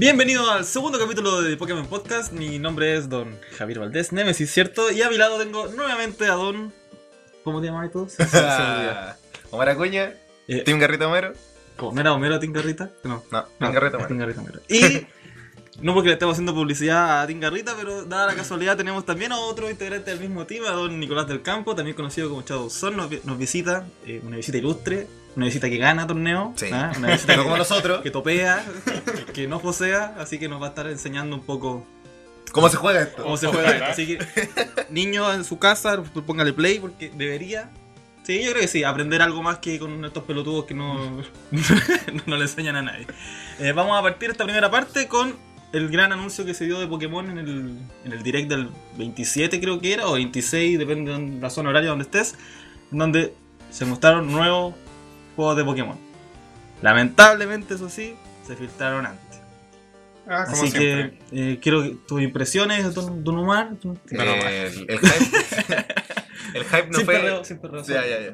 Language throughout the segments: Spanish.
Bienvenido al segundo capítulo de Pokémon Podcast. Mi nombre es Don Javier Valdés, Nemesis, ¿cierto? Y a mi lado tengo nuevamente a Don. ¿Cómo te llamas tú? Omar Acuña, Eh, Team Garrita Homero. ¿cómo? ¿No era Homero Tingarrita? No. No, No, Team Garrita es Homero. Homero. Y. No porque le estemos haciendo publicidad a Tingarrita, pero dada la casualidad tenemos también a otro integrante del mismo team, a don Nicolás del Campo, también conocido como Shadow Son, nos, vi- nos visita, eh, una visita ilustre, una visita que gana torneo, Sí. ¿ah? una visita No que, como nosotros. que topea, que, que no posea, así que nos va a estar enseñando un poco ¿Cómo se juega esto? cómo se juega esto. Así que, niño en su casa, póngale play porque debería. Sí, yo creo que sí, aprender algo más que con estos pelotudos que no, no le enseñan a nadie. Eh, vamos a partir esta primera parte con el gran anuncio que se dio de Pokémon en el, en el direct del 27, creo que era, o 26, depende de la zona horaria donde estés, en donde se mostraron nuevos juegos de Pokémon. Lamentablemente, eso sí, se filtraron antes. Ah, como Así siempre. que eh, quiero que tus impresiones, Don, don Omar. Don- Eh, el, el hype. el hype no sin fue. perreo, sin perreo. Ya, ya, ya.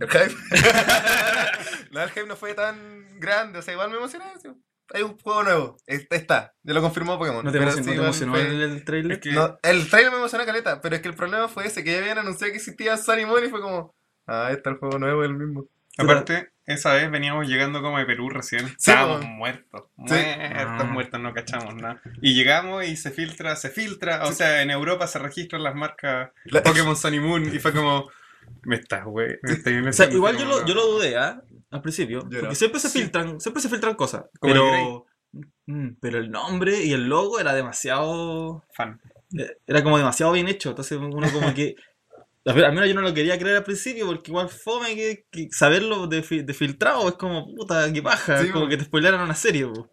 El hype. no, el hype no fue tan grande. O sea, igual me emocioné. sí. Hay un juego nuevo. Este está. Ya lo confirmó Pokémon. ¿No te emocionó, sí, no te igual emocionó fue- el, el trailer? Es que- No, el trailer me emocionó caleta, pero es que el problema fue ese, que ya habían anunciado que existía Sunny Moon y fue como, ah, ahí está el juego nuevo, el mismo. Aparte, esa vez veníamos llegando como de Perú recién. Sí, Estábamos po. muertos. Sí. Muertos, Ah. muertos, no cachamos nada. Y llegamos y se filtra, se filtra. O sea, en Europa se registran las marcas La- Pokémon Sun y Moon y fue como. Me estás, güey. Me estás O sea, igual yo lo, yo lo dudé, ¿ah? Al principio. Yo Porque no. siempre se Sí. filtran, siempre se filtran cosas. Como Pero. Mm, pero el nombre y el logo era demasiado. Fan. eh, Era como demasiado bien hecho. Entonces uno como que. Al menos yo no lo quería creer al principio porque igual fome que, que saberlo de, fi- de filtrado es como puta, qué paja. Sí, es como que te spoileran una serie, po.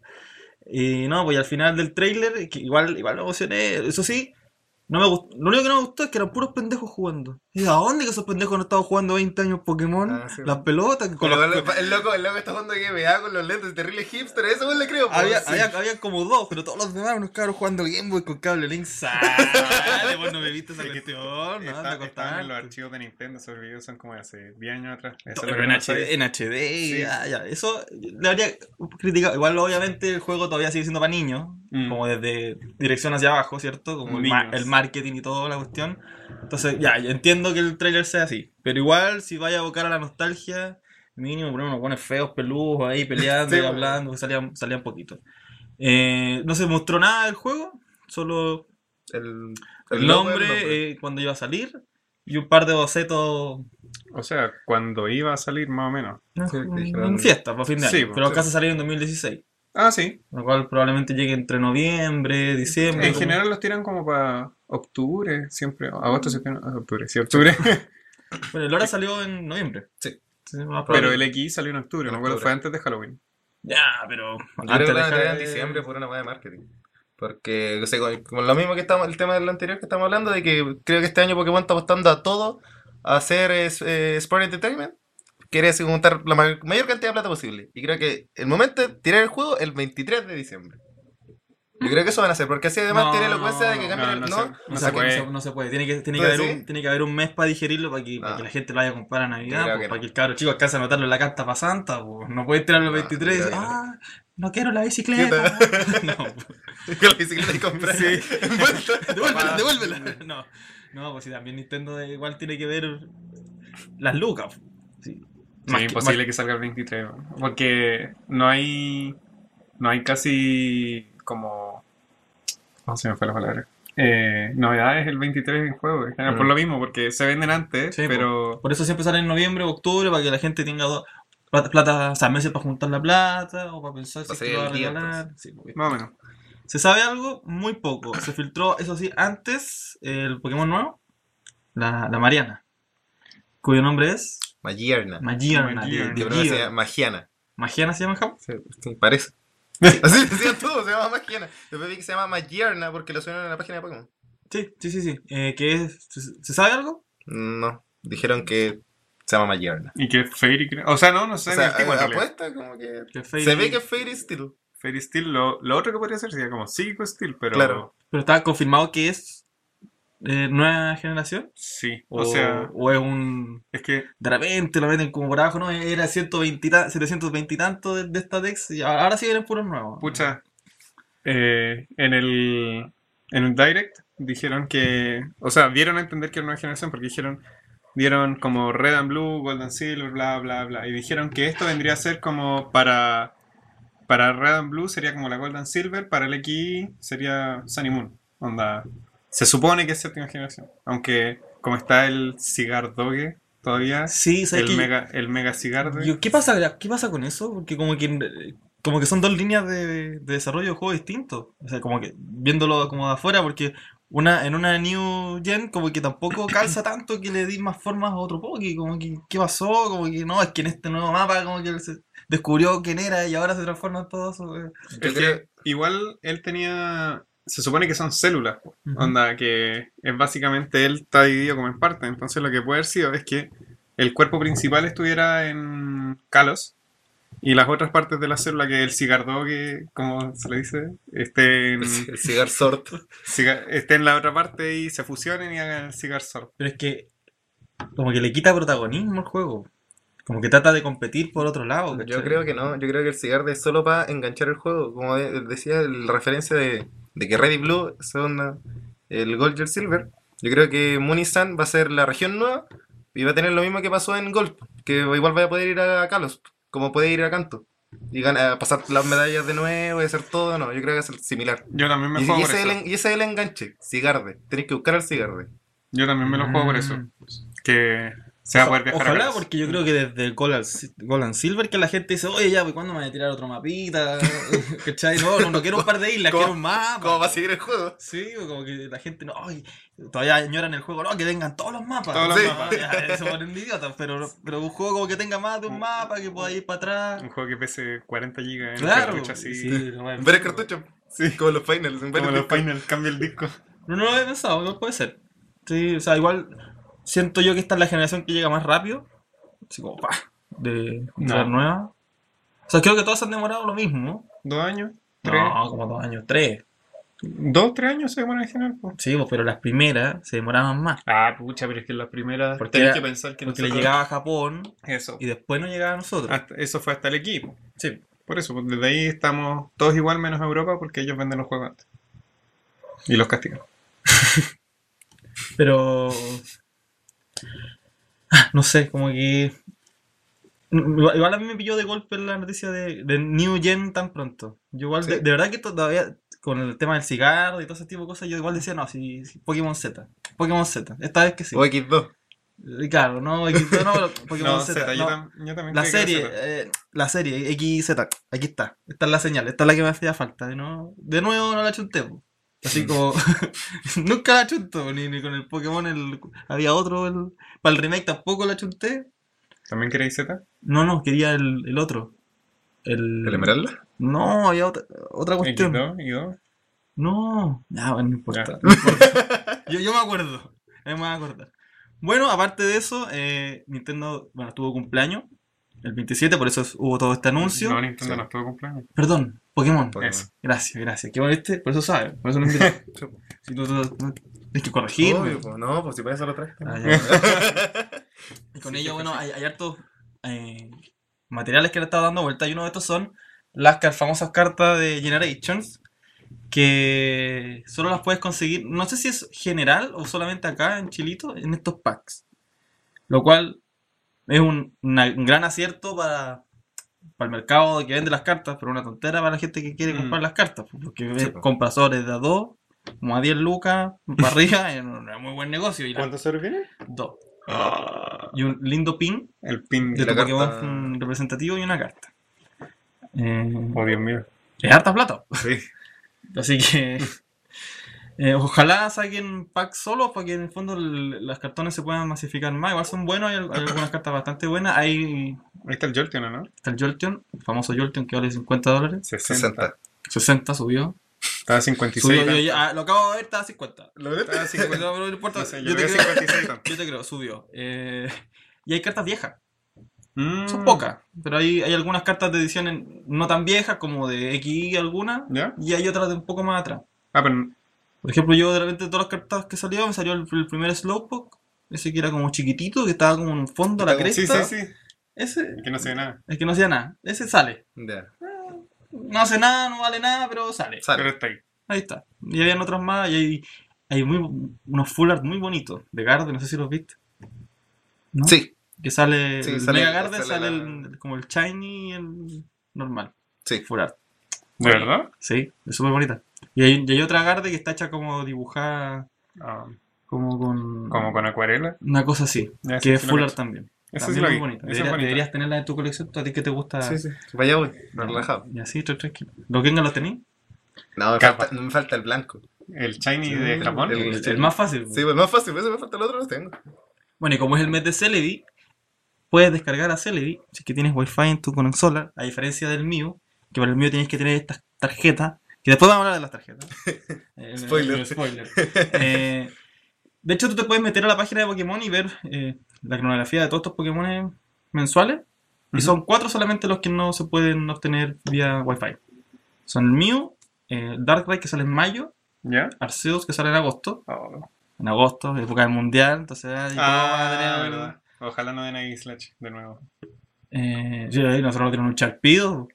Y no, pues al final del trailer, que igual, igual me emocioné. Eso sí, no me gustó. Lo único que no me gustó es que eran puros pendejos jugando. ¿Y a dónde que esos pendejos no estaban jugando 20 años Pokémon? Ah, sí, Las pelotas, con Pero los- igual el, loco, el loco está jugando GBA con los lentes, terrible hipster, eso le creo. Había, sí. había, había como dos, pero todos los demás, unos cabros jugando Game Boy con cable Link. Sale, vos no me viste esa Es que cuestión, no, Está- anda estaban en los archivos de Nintendo, esos videos son como de hace 10 años atrás. Eso Pero que en no HD, en HD, Sí. ya, ya. Eso le habría criticado. Igual, obviamente, el juego todavía sigue siendo para niños, Mm. como desde dirección hacia abajo, ¿cierto? Como el, ma- Niños. el marketing y toda la cuestión. Entonces, ya, yo entiendo que el trailer sea así. Pero igual, si vaya a abocar a la nostalgia, mínimo poner unos buenos feos, peludos ahí peleando Sí, y bueno. hablando, que salían, salían poquito. Eh, no se mostró nada del juego, solo El, el nombre, eh, cuando iba a salir y un par de bocetos O sea, cuando iba a salir más o menos. en dijeron- fiesta, para fin de año. Sí, pero sí. acá se salió en 2016. Ah, sí. Lo cual probablemente llegue entre noviembre, diciembre. En como- general los tiran como para octubre, siempre. Agosto, septiembre, ah, octubre. Sí, octubre. Bueno, el Hora salió en noviembre. Sí. Pero el X salió en octubre, En acuerdo, octubre. fue antes de Halloween. Ya, pero. Yo antes creo que de la en de- diciembre por una hueá de marketing. Porque, o sea, con, lo mismo que estamos, el tema del anterior que estamos hablando, de que creo que este año Pokémon está apostando a todo, a hacer es- eh, Sport Entertainment. Quiere juntar la ma- mayor cantidad de plata posible. Y creo que el momento es tirar el juego el 23 de diciembre. Yo creo que eso van a hacer, porque así además No, tiene la elocuencia de que el. no No, sé. No, No se se puede. No, no se puede. Tiene que, tiene, que ¿Puede haber sí? un, tiene que haber un mes para digerirlo para que, para Ah. que la gente lo vaya a comprar a Navidad. Pues, que para no. que el cabro chico alcance a anotarlo en la carta para Santa. pues. No puede tirarlo el No, 23 y yo decir, ah, no quiero la bicicleta. no, pues. con la bicicleta y comprar. Sí. Devuélvela, Ah, devuélvela. No, no, pues si también Nintendo igual tiene que ver las lucas. Sí. Sí, Más que- imposible que salga el 23, weón. porque no hay no hay casi como no se me fue la palabra eh, novedades el 23 en juego en general, por lo mismo porque se venden antes Sí, pero Por eso siempre sale en noviembre o octubre para que la gente tenga dos plata, plata, o sea, meses para juntar la plata o para pensar si Para que lo va a regalar. Sí, porque- más o menos Se sabe algo muy poco. Se filtró, eso sí, antes el Pokémon nuevo, la, la Mariana, cuyo nombre es Magierna. Gear. llama Magiana. ¿Magiana se llama en Japón? Sí, sí, parece. Así decían todos, se llama Magiana. Después vi que se llama Magierna porque lo subieron en la página de Pokémon. Sí, sí, sí. sí. Eh, ¿qué es? ¿Se, sabe algo? No, dijeron que se llama Magierna. y que Fairy creo- o sea no no sé O sea, apuesta como que... Que Fairy- Se ve que es Fairy Steel. Fairy Steel lo, lo otro que podría ser sería como Psycho Steel pero Claro. Pero está confirmado que es eh, nueva generación. sí O, o sea o es un. es que De repente lo meten como por abajo, ¿no? Era 120 y ta- 720 y tanto de, de esta Dex y ahora sí vienen puros nuevos. pucha eh, en el en el direct dijeron que, o sea, dieron a entender que era una generación porque dijeron dieron como Red and Blue, Gold and Silver, bla bla bla y dijeron que esto vendría a ser como para para Red and Blue sería como la Gold and Silver, para el XI sería Sun y Moon. Onda, se supone que es séptima generación, aunque como está el Cigar Doge todavía, Sí, ¿sabes el qué? mega el mega Cigar Doge. Yo- ¿qué, pasa, ¿Qué pasa con eso? Porque como que, como que son dos líneas de, de desarrollo de juego distintos. O sea, como que viéndolo como de afuera, porque una, en una New Gen como que tampoco calza tanto que le di más formas a otro Poké. Como que, ¿qué pasó? Como que no, es que en este nuevo mapa como que él se descubrió quién era y ahora se transforma en todo eso. creo- igual él tenía. Se supone que son células. Onda, que es básicamente él está dividido como en partes. Entonces lo que puede haber sido es que el cuerpo principal estuviera en Kalos. Y las otras partes de la célula, que el cigardogue, como se le dice, esté en, El, cigar sort. esté en la otra parte y se fusionen y hagan el cigar sort. Pero es que como que le quita protagonismo al juego. Como que trata de competir por otro lado. Yo creo que no, yo creo que el cigar es solo para enganchar el juego. Como de- decía, la referencia de, de que Red y Blue son el Gold y el Silver. Yo creo que Munisan va a ser la región nueva y va a tener lo mismo que pasó en Gold. Que igual vaya a poder ir a Kalos, como puede ir a Canto. Y gana- pasar las medallas de nuevo y hacer todo. No, yo creo que va a ser similar. Yo también me Y, juego y por ese eso. el, y ese es el enganche, Cigarde. Tenéis que buscar al Cigarde. Yo también me lo juego por eso. Mm. Que se va a poder viajar a Ojalá, Kalos. porque yo creo que desde and Silver que la gente dice, oye, ya, ¿cuándo me voy a tirar otro mapita? ¿Cachai? No, no, no quiero un par de islas, ¿Cómo- quiero un mapa. ¿Cómo va a seguir el juego? Sí, como que la gente no, ay, todavía añoran el juego, no, que tengan todos los mapas. Todos los Sí, mapas. ya, Se ponen idiotas, pero, pero un juego como que tenga más de un mapa, que pueda ir para atrás. Un juego que pese 40 GB en Claro, cartucho así. sí, bueno. Ver el cartucho. Sí, como los finals. en Como los disco. final, cambia el disco. No, no lo había pensado, no puede ser. Sí, o sea, igual siento yo que esta es la generación que llega más rápido. Así como, pa, de No. la nueva. O sea, creo que todos han demorado lo mismo, ¿no? ¿Dos años? ¿Tres? No, como dos años, tres. ¿Dos, tres años se demora en general? po? Sí, pues, pero las primeras se demoraban más. Ah, pucha, pero es que las primeras Porque tenés que pensar que Porque le llegaba a Japón Eso. y después no llegaba a nosotros. Hasta- eso fue hasta el equipo. Sí. Por eso, pues, desde ahí estamos todos igual menos Europa porque ellos venden los juegos antes. Y los castigan. Pero. Ah, No sé, como que. Igual a mí me pilló de golpe la noticia de, de New Gen tan pronto. Yo igual, de, Sí. de verdad que todavía, con el tema del cigarro y todo ese tipo de cosas, yo igual decía, no, si, si Pokémon Z. Pokémon Z. Esta vez que sí. O X2. Y Claro, no, X- no, pero Pokémon No, Z. Z, yo, no. tam- yo también La serie, eh, la serie, XZ, aquí está. Esta es la señal, esta es la que me hacía falta. De, no, de nuevo no la chunté. Así como. nunca la chunto, ni, ni con el Pokémon. El, había otro. El, para el remake tampoco la chunté. ¿También queréis Z? No, no, quería el, el otro. El, ¿El Esmeralda? No, había otra, otra cuestión. X2 y 2. No, ya, bueno, no importa. No importa. yo, yo me acuerdo. Me voy a acordar. Bueno, aparte de eso, eh, Nintendo, bueno, tuvo cumpleaños. El 27, por eso es- hubo todo este anuncio. No, Nintendo Sí. no estuvo cumpleaños. Perdón, Pokémon. Pokémon. Eso. Gracias, gracias. ¿Qué viste? Por eso sabes, por eso lo invité. Si tú, tú- tú- tienes que corregirme. Obvio, pues, no, pues si para eso lo traes. Ah, ya. y con ello, bueno, hay, hay hartos eh, materiales que le he estado dando vuelta y uno de estos son las famosas cartas de Generations que solo las puedes conseguir, no sé si es general o solamente acá en Chilito, en estos packs. Lo cual es un, una- un gran acierto para, para el mercado que vende las cartas, pero una tontera para la gente que quiere Mm. comprar las cartas, porque Sí, pues. compra sobres de a dos, como a 10 lucas, para arriba, es un es muy buen negocio. Y la- ¿Cuántos sobres vienen? dos. Y un lindo pin El pin de la tu Pokémon carta- representativo y una carta. Eh, Oh, Dios mío. es harta plata. Sí. Así que eh, ojalá saquen packs solos para que en el fondo las cartones se puedan masificar más. Igual son buenos, hay, al- hay algunas cartas bastante buenas. Hay Ahí está el Jolteon, ¿o ¿no? está el Jolteon, el famoso Jolteon que vale 50 dólares. 60. 60. 60 subió. Estaba 56. Subió, yo ya- ah, lo acabo de ver, estaba a 50. ¿Lo? Estaba 50. No, pero no importa, No sé, yo, yo te creo creo, 56 tanto. yo te creo, subió. Eh, y hay cartas viejas. Mm. Son pocas, pero hay, hay algunas cartas de ediciones no tan viejas como de XY algunas, ¿Ya? y hay otras de un poco más atrás. Ah, pero Por ejemplo, yo de repente de todas las cartas que salió, me salió el, el primer Slowpoke, ese que era como chiquitito, que estaba como en un fondo a la como- sí, cresta. sí, sí. Ese, Que no se ve nada. el que no hacía nada, ese sale. Ya. no hace nada, no vale nada, pero sale. Sale. Pero está ahí. Ahí está. Y habían otros más y hay, hay muy, unos full art muy bonitos de Garde, no sé si los viste. ¿No? Sí, Que sale Sí, el sale- Mega Garde, sale sale, la- el- como el Shiny y el normal. sí. Full art. ¿De verdad? Sí, es súper bonita. Y hay, y hay otra Garde que está hecha como dibujada, Ah, como con... como con acuarela. Una cosa así, Ya, que sí, es sí lo full cacho. art también. Esa sí la muy bonita. Es Debería- deberías tenerla en tu colección, ¿tú a ti que te gusta? Sí, sí. Vaya voy, relajado. Y así, tra- tranquilo. ¿Los Gengar los tenéis? No, me falta, me falta el blanco. El Shiny Sí, de Japón. el- El, el más fácil. Sí, pues más fácil, ese me falta el otro, lo tengo. Bueno, y como es el mes de Celebi, puedes descargar a Celebi si es que tienes Wi-Fi en tu consola, a diferencia del mío, que para el mío tienes que tener estas tarjetas, que después vamos a hablar de las tarjetas. Eh, Spoiler. el spoiler. Eh, de hecho, tú te puedes meter a la página de Pokémon y ver eh, la cronografía de todos estos Pokémon mensuales. Y son cuatro solamente los que no se pueden obtener vía Wi-Fi. Son Mew, eh, Darkrai que sale en mayo, ¿Ya? Arceus que sale en agosto. Oh. En agosto, época del mundial, entonces ahí todo va a tener- Ah, verdad. Ojalá no den ahí Slash de nuevo. Eh, nosotros tenemos un charpido.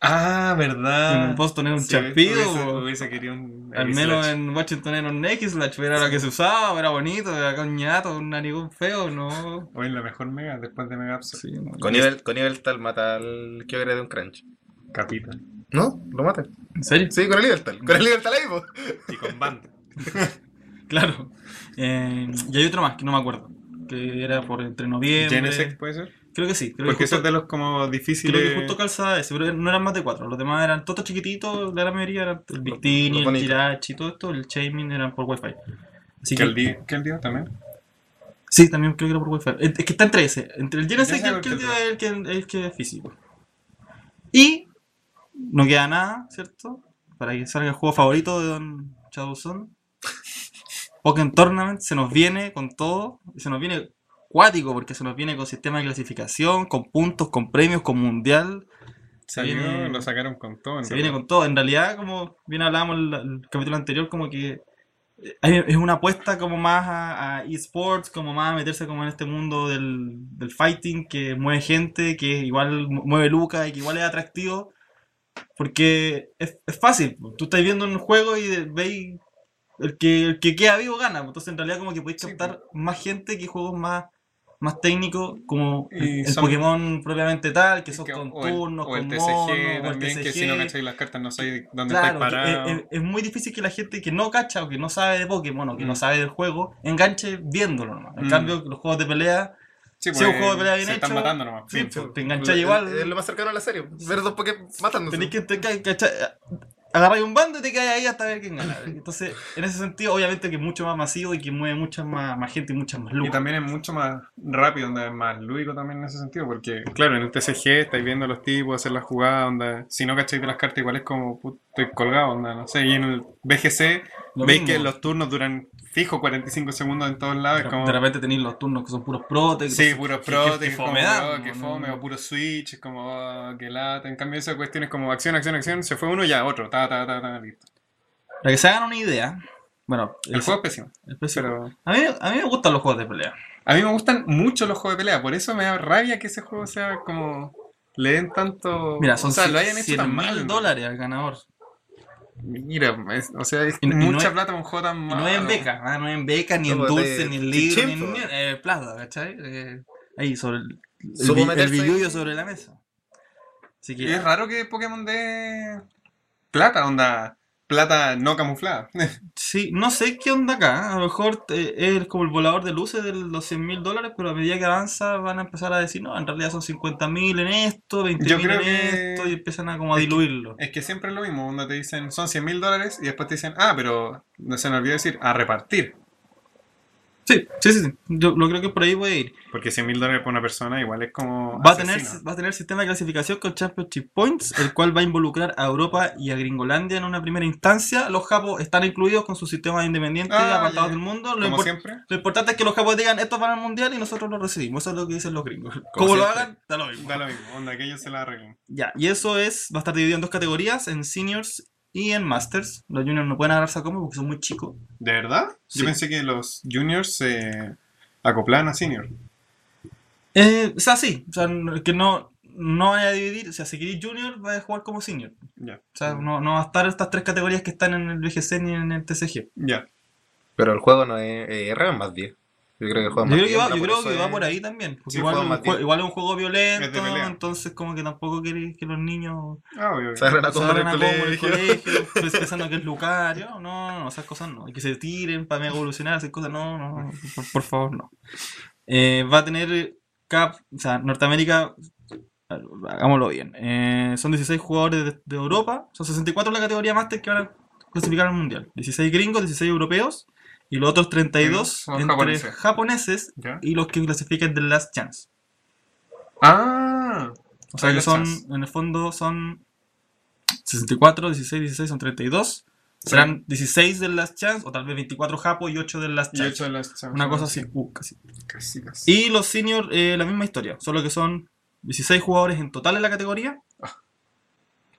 Ah, En verdad. el Boston era un Sí, charpido. Hubiese, po. hubiese querido un. Al menos en Washington era un X-Slash, pero era lo que se usaba, era bonito, era con ñato, un narigón feo, no. Hoy la mejor Mega después de Mega Absol. Sí, no. Con nivel, con nivel tal mata al Kyogre de un crunch. Capita. ¿No? ¿Lo mata? ¿En serio? Sí, con el nivel tal. Con el nivel tal ahí, po. Y con Band. Claro. Eh, y hay otro más que no me acuerdo. Que era por entre noviembre. Genesect puede ser. Creo que sí. Creo Porque que eso justo, es de los como difíciles. creo que justo calzaba ese, pero no eran más de cuatro. Los demás eran todos chiquititos, la gran mayoría eran el Victini, el. Tirachi, todo esto, el Chaimin eran por Wi-Fi. Así día, que el día también. Sí, también creo que era por Wi-Fi. Es es que está entre ese. Entre el Genesis y el que, qué el, que, el, que es físico. Y no queda nada, ¿cierto? Para que salga el juego favorito de Don Shadowson. Pokémon Tournament se nos viene con todo. Se nos viene cuático porque se nos viene con sistema de clasificación, con puntos, con premios, con mundial. Se Salió, viene- lo sacaron con todo. en Se viene con todo. En realidad, como bien hablábamos en el, el capítulo anterior, como que eh, es una apuesta como más a, a esports, como más a meterse como en este mundo del, del fighting, que mueve gente, que igual mu- mueve lucas y que igual es atractivo. Porque es, es fácil. Tú estás viendo un juego y veis el que, el que queda vivo gana. Entonces en realidad como que podéis Sí, captar más gente que juegos más, más técnicos como el, Y el son- Pokémon propiamente tal, que son Que- con o el, turnos, o el con TCG monos, o el también, que si no TCG. cacháis las cartas no sabéis dónde Claro, estáis que parados. es, es- es muy difícil que la gente que no cacha o que no sabe de Pokémon o que no Mm. sabe del juego enganche viéndolo nomás. En Mm. cambio, los juegos de pelea, Sí, si es un juego de pelea bien se están hecho, matando nomás. sí, Sí, pues, te Es- enganchas igual. Es lo más cercano a la serie. Ver dos Pokémon matándose. Tenés que te cachar- agarráis un bando y te caes ahí hasta ver quién gana. Entonces, en ese sentido, obviamente que es mucho más masivo y que mueve mucha más, más gente y muchas más Y lucas. también es mucho más rápido, onda, es más lúdico también en ese sentido, porque claro, en el TCG estáis viendo a los tipos hacer las jugadas, onda, si no cacháis de las cartas igual es como, "Put, estoy colgado, onda, no sé, y en el BGC Lo veis mismo. que los turnos duran fijo 45 segundos en todos lados, es como... De repente tenéis los turnos que son puros prote. Sí, puros que- pro, que- como, fome oh, que ¿no? fome, o puro switch, es como, oh, que lata. En cambio, esa cuestión es como acción, acción, acción, se fue uno, ya otro, ta, ta, ta, ta, listo. Para que se hagan una idea, bueno, El juego es pésimo, precio- pero a, mí, a mí me gustan los juegos de pelea. a mí me gustan mucho los juegos de pelea, por eso me da rabia que ese juego sea como. Le den tanto. Mira, son o sea, lo hayan hecho 100 tan mal. dólares al ganador. Mira, es- o sea, es Y- y no mucha es- plata para un juego tan Y malo. no es en beca, ¿ah? no es en beca, ni en dulce, de- ni en libro, ni en eh, plata, ¿cachai? Eh, ahí, sobre el, el, billullo sobre la mesa. Así Y que, es raro que Pokémon dé plata, onda. Plata no camuflada. sí, no sé qué onda acá. A lo mejor eh, es como el volador de luces de los 100 mil dólares, pero a medida que avanza van a empezar a decir, no, en realidad son 50 mil en esto, 20 Yo mil en que- esto, y empiezan a como a es que- diluirlo. Es que siempre es lo mismo, onda te dicen son 100 mil dólares y después te dicen, ah, pero no se me olvidó decir, a repartir. Sí, sí, sí, sí. Yo lo creo que por ahí puede ir. Porque 100 mil dólares por una persona igual es como. Va a, tener, va a tener sistema de clasificación con Championship Points, el cual va a involucrar a Europa y a Gringolandia en una primera instancia. Los japos están incluidos con sus sistemas independientes Ah, apartados ya. del mundo. Lo, Como siempre. lo importante es que los japos digan estos van al mundial y nosotros lo recibimos. Eso es lo que dicen los gringos. Como, Como lo hagan, da lo mismo. Da lo mismo, onda, que ellos se la arreglen. Ya, y eso es, va a estar dividido en dos categorías, en seniors y en masters. Los juniors no pueden agarrarse a como porque son muy chicos. ¿De verdad? Sí. Yo pensé que los juniors se acoplaban a senior. Eh, o sea, sí, o sea, que no, no vaya a dividir, o sea, si queréis junior, vais a jugar como senior. Ya. O sea, no, no va a estar estas tres categorías que están en el VGC ni en el TCG. Ya. Pero el juego no es eh, R más 10. Yo creo que juego es Yo más creo que 10, va, yo por creo que va por ahí también. Porque Sí, igual, un más jue- igual es un juego violento, entonces como que tampoco queréis que los niños Ah. Se agarren el a combo en el colegio. colegio, pues, pensando que es Lucario. No, no, esas cosas no. Y que se tiren para evolucionar, esas cosas no, no, por, por favor, no. Eh, va a tener Cap, o sea, Norteamérica, hagámoslo bien. Eh, son 16 jugadores de, de Europa, son 64 en la categoría Master que van a clasificar al Mundial. 16 gringos, 16 europeos y los otros 32 Son entre japoneses. japoneses Ya. y los que clasifiquen del Last Chance. Ah. O sea que Last son, Chance. en el fondo son 64, 16, 16, son 32. Serán 16 del Last Chance, o tal vez 24 Japo y 8 del Last Y Chance. ocho de las Una cosa así. Uh, casi. Casi, casi. Y los seniors, eh, la misma historia, solo que son 16 jugadores en total en la categoría,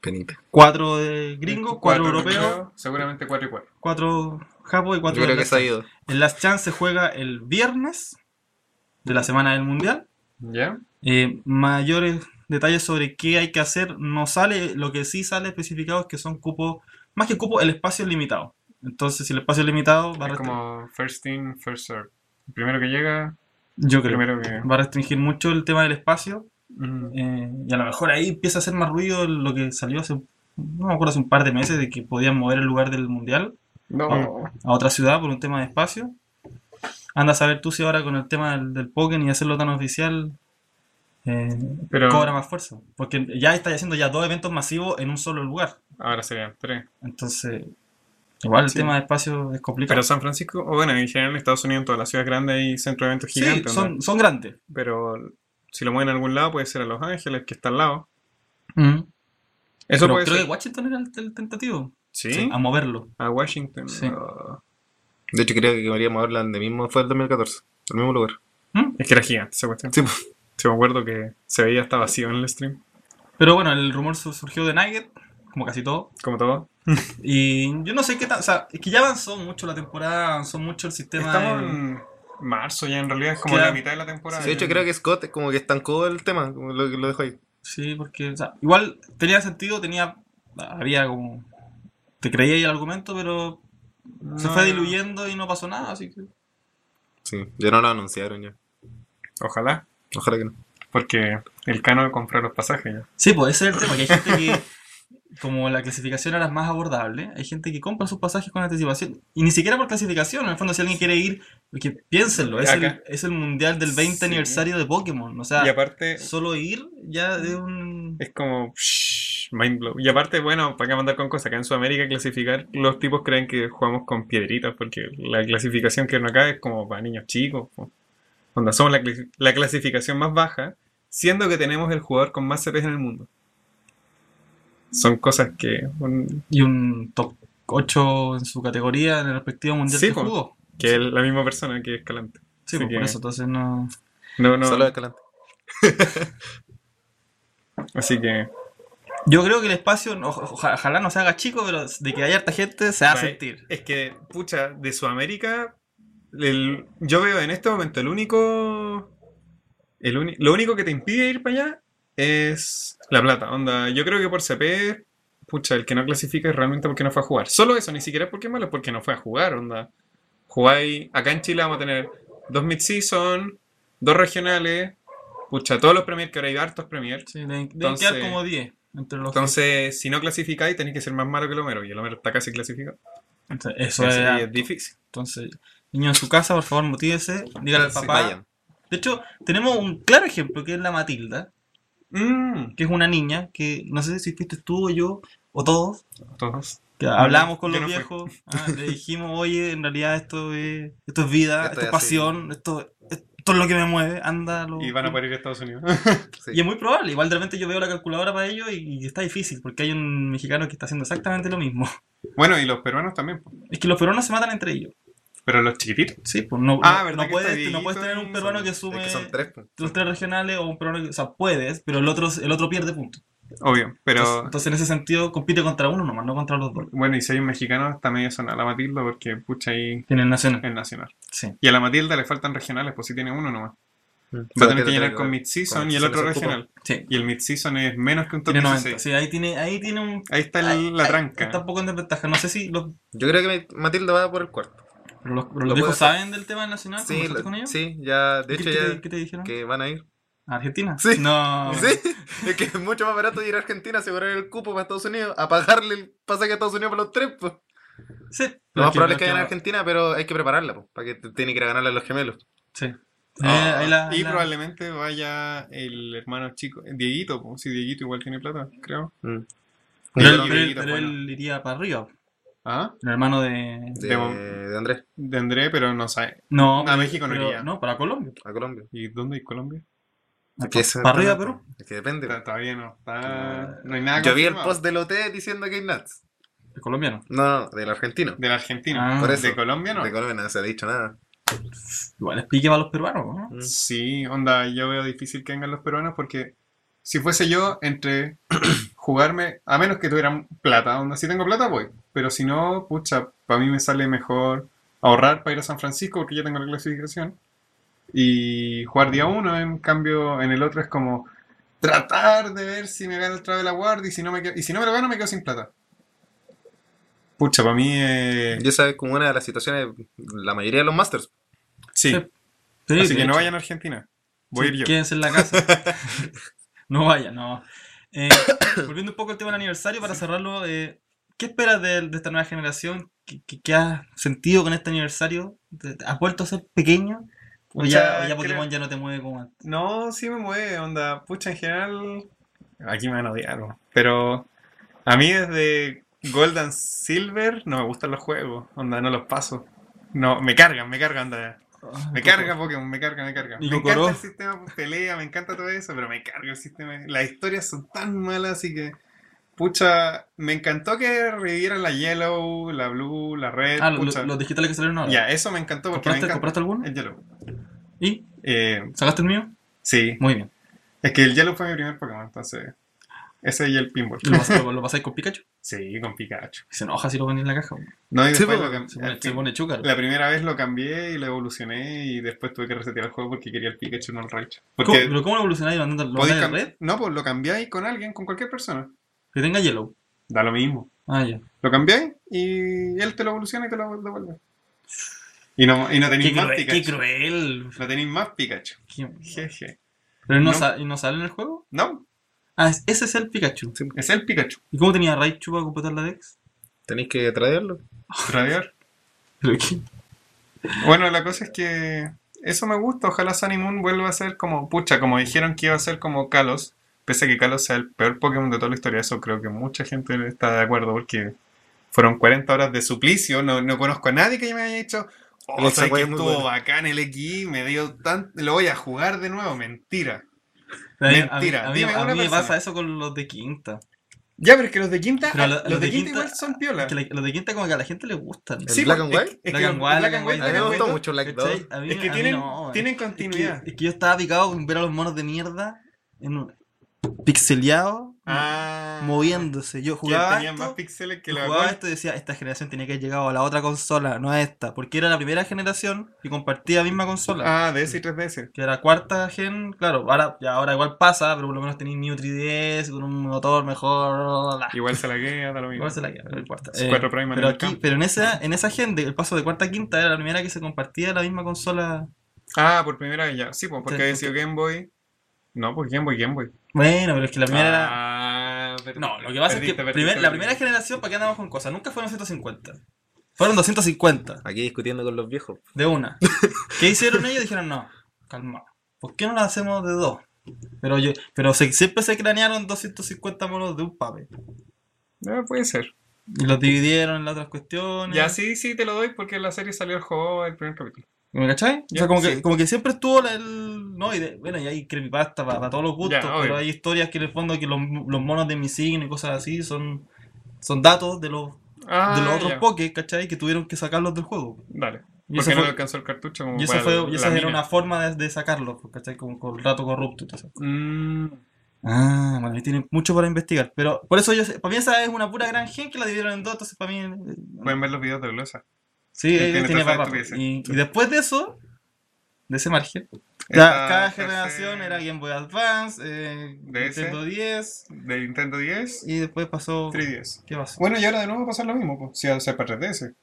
Penita. 4 de gringos, 4 Cuatro europeos, Seguramente 4 y 4. 4 Japo y 4 Yo creo que se ha ido. El Last Chance se juega el viernes de la semana del Mundial. ¿Ya? Eh, mayores detalles sobre qué hay que hacer no sale. Lo que sí sale especificado es que son cupos, más que cupos, el espacio es limitado. Entonces, si el espacio es limitado, va a, Es restringir, como first in, first serve. El primero que llega, yo creo, primero que. va a restringir mucho el tema del espacio. Mm. eh, y a lo mejor ahí empieza a hacer más ruido lo que salió hace, no me acuerdo, hace un par de meses de que podían mover el lugar del mundial No. a otra ciudad por un tema de espacio. Anda a saber tú si ahora con el tema del, del Pokémon y hacerlo tan oficial eh, Pero cobra más fuerza. Porque ya está haciendo ya dos eventos masivos en un solo lugar. ahora serían 3. Entonces, igual el Sí. tema de espacio es complicado. Pero San Francisco, o bueno, en general en Estados Unidos, en todas las ciudades grandes hay centro de eventos sí, gigantes. ¿no? son, son grandes. Pero si lo mueven a algún lado, puede ser a Los Ángeles, que está al lado. Mm. Eso Pero puede creo ser. que Washington era el, el tentativo. ¿Sí? A moverlo. A Washington. Sí. De hecho, creo que queríamos hablar donde mismo fue el 2014. El mismo lugar. ¿Mm? Es que era gigante esa cuestión. Sí. Sí, me acuerdo que se veía hasta vacío en el stream, Pero bueno, el rumor su- surgió de Nugget, como casi todo. como todo. Y yo no sé qué tal. O sea, es que ya avanzó mucho la temporada, avanzó mucho el sistema. Estamos de- en marzo ya, en realidad es como la mitad de la temporada. Sí, de hecho, creo que Scott como que estancó el tema, como lo, lo dejó ahí. Sí, porque, o sea, igual tenía sentido, tenía. Había como. Te creía ahí el argumento, pero se fue diluyendo y no pasó nada, así que. Sí, ya no lo anunciaron ya. Ojalá, Ojalá que no. porque el cano comprar los pasajes ya. Sí, pues ese es el tema, que hay gente que. Como la clasificación era más abordable, hay gente que compra sus pasajes con anticipación. Y ni siquiera por clasificación, en el fondo, si alguien quiere ir, porque piénsenlo, es, el, es el mundial del 20 Sí. aniversario de Pokémon. O sea, y aparte, solo ir ya de un. es como psh, mind blow. Y aparte, bueno, para qué mandar con cosas, acá en Sudamérica clasificar, los tipos creen que jugamos con piedritas, porque la clasificación que no acá es como para niños chicos. po. Onda, somos la, la clasificación más baja, siendo que tenemos el jugador con más CPs en el mundo. Son cosas que un- Y un top 8 en su categoría en el respectivo mundial Sí, que jugó. que es la misma persona que Escalante. Sí, pues, que- por eso, entonces no. No, no. Solo Escalante. Así que Yo creo que el espacio, ojalá no se haga chico, pero de que haya harta gente se va a sentir. Es que, pucha, de Sudamérica, el- yo veo en este momento el único. El uni- lo único que te impide ir para allá es la plata. Onda, yo creo que por CP, pucha, el que no clasifica es realmente porque no fue a jugar. Solo eso, ni siquiera es porque es malo, es porque no fue a jugar. Onda, jugáis. Acá en Chile vamos a tener dos mid-season, dos regionales, pucha, todos los premiers, que ahora hay hartos premiers. Sí, deben, deben Entonces- quedar como 10 entre los Entonces, si no clasificáis, tenéis que ser más malo que el Homero. Y el Homero está casi clasificado. Entonces, eso es. es difícil. Entonces, niño en su casa, por favor, motívese, dígale al papá. vayan. De hecho, tenemos un claro ejemplo que es la Matilda, Mm, que es una niña que no sé si fuiste tú o yo o todos, todos. que hablamos con yo los no viejos, ah, le dijimos, oye, en realidad esto es, esto es vida, Esto esto, es es pasión, esto, esto es lo que me mueve, anda. Lo, Y van a poder ir a Estados Unidos. Sí. Y es muy probable, igual de repente yo veo la calculadora para ellos y, y está difícil, porque hay un mexicano que está haciendo exactamente lo mismo. bueno, y los peruanos también. Es que los peruanos se matan entre ellos. Pero los chiquititos. Sí, pues no, Ah, no- ¿verdad no que puedes, está no puedes tener un peruano son- que Es sume que son tres. pues. los tres regionales o un peruano que, o sea, puedes, pero el otro, el otro pierde puntos. Obvio. Pero entonces, en ese sentido compite contra uno nomás, no contra los dos. bueno, y si hay un mexicano, está medio sonada la Matilda porque pucha ahí Tiene el nacional. es nacional. Sí. Y a la Matilda le faltan regionales, pues si tiene uno nomás. Va a tener que llenar con mid-season y el otro regional. Sí. Y el mid-season es menos que un top Tiene 16. 90. Sí, ahí tiene, ahí tiene un. Ahí está el- ahí- la ahí tranca. Está un poco en desventaja. No sé si los, Yo creo que Matilda va por el cuarto. pero los, pero Lo los viejos saben del tema del nacional. Sí, ¿Conversaste la- con ellos? sí, ya, de ¿Qué- hecho qué, te, ya qué te dijeron? que van a ir. ¿A Argentina? Sí. No. Sí, es que es mucho más barato ir a Argentina, asegurar el cupo para Estados Unidos, a pagarle el pasaje a Estados Unidos para los tres, pues. Sí. Lo más probable es que haya vayan a Argentina, pero hay que prepararla, pues, para que te- tiene que ir a ganarle a los gemelos. Sí. Eh, Ah, la- y la- probablemente vaya el hermano chico, Dieguito, pues, si Dieguito igual tiene plata, creo. Pero, él, Pero- pero él- Dieguito, pero bueno. él iría para arriba. ¿Ah? El hermano de. De, Andrés, De André, pero no sabe. No. A México no pero- iría. No, para Colombia. a Colombia. ¿Y dónde hay Colombia? Es para arriba, Perú. Es que depende. Está- Todavía no. Está... No hay nada Yo vi el post del hotel diciendo que hay Nats. El colombiano. No, del argentino. De la Argentina. Ah, Por eso. De Colombia no. De Colombia no se ha dicho nada. Igual explique para los peruanos, ¿no? Mm. Sí, onda, yo veo difícil que vengan los peruanos porque si fuese yo entre jugarme, a menos que tuvieran plata, onda, si tengo plata voy, pero si no, pucha, para mí me sale mejor ahorrar para ir a San Francisco porque ya tengo la clasificación y jugar día uno, en cambio en el otro es como tratar de ver si me gano el Travel Award y si no me, quedo- y si no me lo gano me quedo sin plata. Pucha, para mí eh, Y esa es como una de las situaciones, la mayoría de los Masters. sí, Sí. Sí, así de que no hecho. vayan a Argentina, voy a Sí, ir yo. Quédense en la casa. no vayan, no. Eh, volviendo un poco al tema del aniversario, para cerrarlo, eh, ¿qué esperas de, de esta nueva generación? ¿Qué, qué- qué has sentido con este aniversario? ¿Te- te- ¿Has vuelto a ser pequeño? ¿O Pucha, ya, o ya creo- Pokémon ya no te mueve como antes? No, sí me mueve, onda. Pucha, en general. Aquí me van a odiar, ¿no? Pero a mí desde Gold and Silver no me gustan los juegos, onda, no los paso. No, me cargan, me cargan, onda. Me carga Pokémon, me carga, me carga. ¿Y Me encanta el sistema de pelea, me encanta todo eso, pero me carga el sistema. Las historias son tan malas, así que. Pucha, me encantó que revivieran la Yellow, la Blue, la Red. Ah, lo- pucha. lo- los digitales que salieron ahora. Ya, eso me encantó porque me ¿Compraste, encanta. ¿Compraste alguno? El Yellow. ¿Y? Eh, ¿Sacaste el mío? sí, Muy bien. es que el Yellow fue mi primer Pokémon, entonces. Ese y el Pinball. ¿Y ¿Lo, pas- lo- lo pasáis con Pikachu? Sí, con Pikachu. Se enoja si lo pones en la caja. No, y Sí, después lo Se pone, al se pone. La primera vez lo cambié y lo evolucioné y después tuve que resetear el juego porque quería el Pikachu, no el Raichu. ¿Cómo- Porque ¿Pero cómo lo evolucionáis? ¿Lo mandáis cam- red? No, pues lo cambiáis con alguien, con cualquier persona. Que tenga Yellow. Da lo mismo. Ah, ya. Lo cambiáis y él te lo evoluciona y te lo devuelve. Y no, y no Qué tenéis más cruel, Pikachu. qué cruel. No tenéis más Pikachu. Qué- Jeje. ¿Pero no, No. sa- y no sale en el juego? No, Ah, es- ese es el Pikachu. es el Pikachu. ¿Y cómo tenía Raichu para completar la Dex? Tenéis que. Pero qué- Bueno, la cosa es que eso me gusta. Ojalá Sunny Moon vuelva a ser como, pucha, como dijeron que iba a ser como Kalos. Pese a que Kalos sea el peor Pokémon de toda la historia, eso creo que mucha gente está de acuerdo porque fueron 40 horas de suplicio. No, no conozco a nadie que me haya dicho, oh, El sabes que estuvo bueno". bacán el X, me dio tan... Lo voy a jugar de nuevo. Mentira. A mí- Mentira, A mí, dime a mí me persona. pasa eso con los de Quinta. Ya, pero es que los de Quinta, Pero lo- los, de Quinta, igual son piola. Que la- los de Quinta como que a la gente le gustan. ¿El Sí, Black pues, and es White? que- es Black and White, Black and White, A mí me gustó mucho Black. Dog. A Es que a tienen, no, tienen es continuidad. que, es que yo estaba picado con ver a los monos de mierda en pixeleados Ah, moviéndose. Yo que jugaba tenían más esto, píxeles que yo la jugaba Gold. esto y decía, esta generación tenía que haber llegado a la otra consola, no a esta, porque era la primera generación y compartía la misma consola. Ah, DS y 3DS. Que era cuarta gen, claro, ahora, ya ahora igual pasa, pero por lo menos tenéis New 3DS con un motor mejor. bla. Igual se la queda, da lo mismo. Igual se la queda, pero no importa. Eh, pero aquí, pero en esa, en esa gen, de- el paso de cuarta a quinta era la primera que se compartía la misma consola. Ah, por primera vez ya. Sí, pues porque había sido Game Boy. No, pues Game Boy, Game Boy. Bueno, pero es que la primera era. Ah, perdiste, No, lo que pasa es que perdiste, primer- la primera generación, ¿para qué andamos con cosas? Nunca fueron 150. Fueron 250, Aquí discutiendo con los viejos. de una. ¿Qué hicieron ellos? Dijeron, no, calma. ¿Por qué no la hacemos de dos? Pero yo, pero se- siempre se cranearon 250 monos de un pape. Ah, puede ser. Y los dividieron en las otras cuestiones. Ya, sí, sí, te lo doy porque la serie salió el juego el primer capítulo. ¿Me cachai? O sea, como, que, como que siempre estuvo la- el. No, y de- bueno, y hay creepypasta para, todos los gustos, obvio. pero hay historias que en el fondo que los, los monos de mi signo y cosas así son, son datos de los, Ah, de los otros ya. pokés, ¿cachai? Que tuvieron que sacarlos del juego. Dale. Y Porque eso no fue- alcanzó el cartucho como Y para fue, y esa era mina. una forma de, de sacarlos, ¿cachai? Como con el rato corrupto y todo eso. Mm, Ah, bueno, ahí tienen mucho para investigar. Pero por eso yo, sé- para mí esa es una pura gran gen que la dividieron en dos, entonces para mí. eh, pueden ver los videos de Glosa. Sí, Él eh, tiene tiene estupidez. Y, y después de eso, de ese margen, Cada, cada generación era Game Boy Advance, eh, DS. Nintendo 10 De Nintendo 10 y después pasó... 3DS. ¿Qué pasó? Bueno, y ahora de nuevo va a pasar lo mismo, pues, si va a ser para 3DS.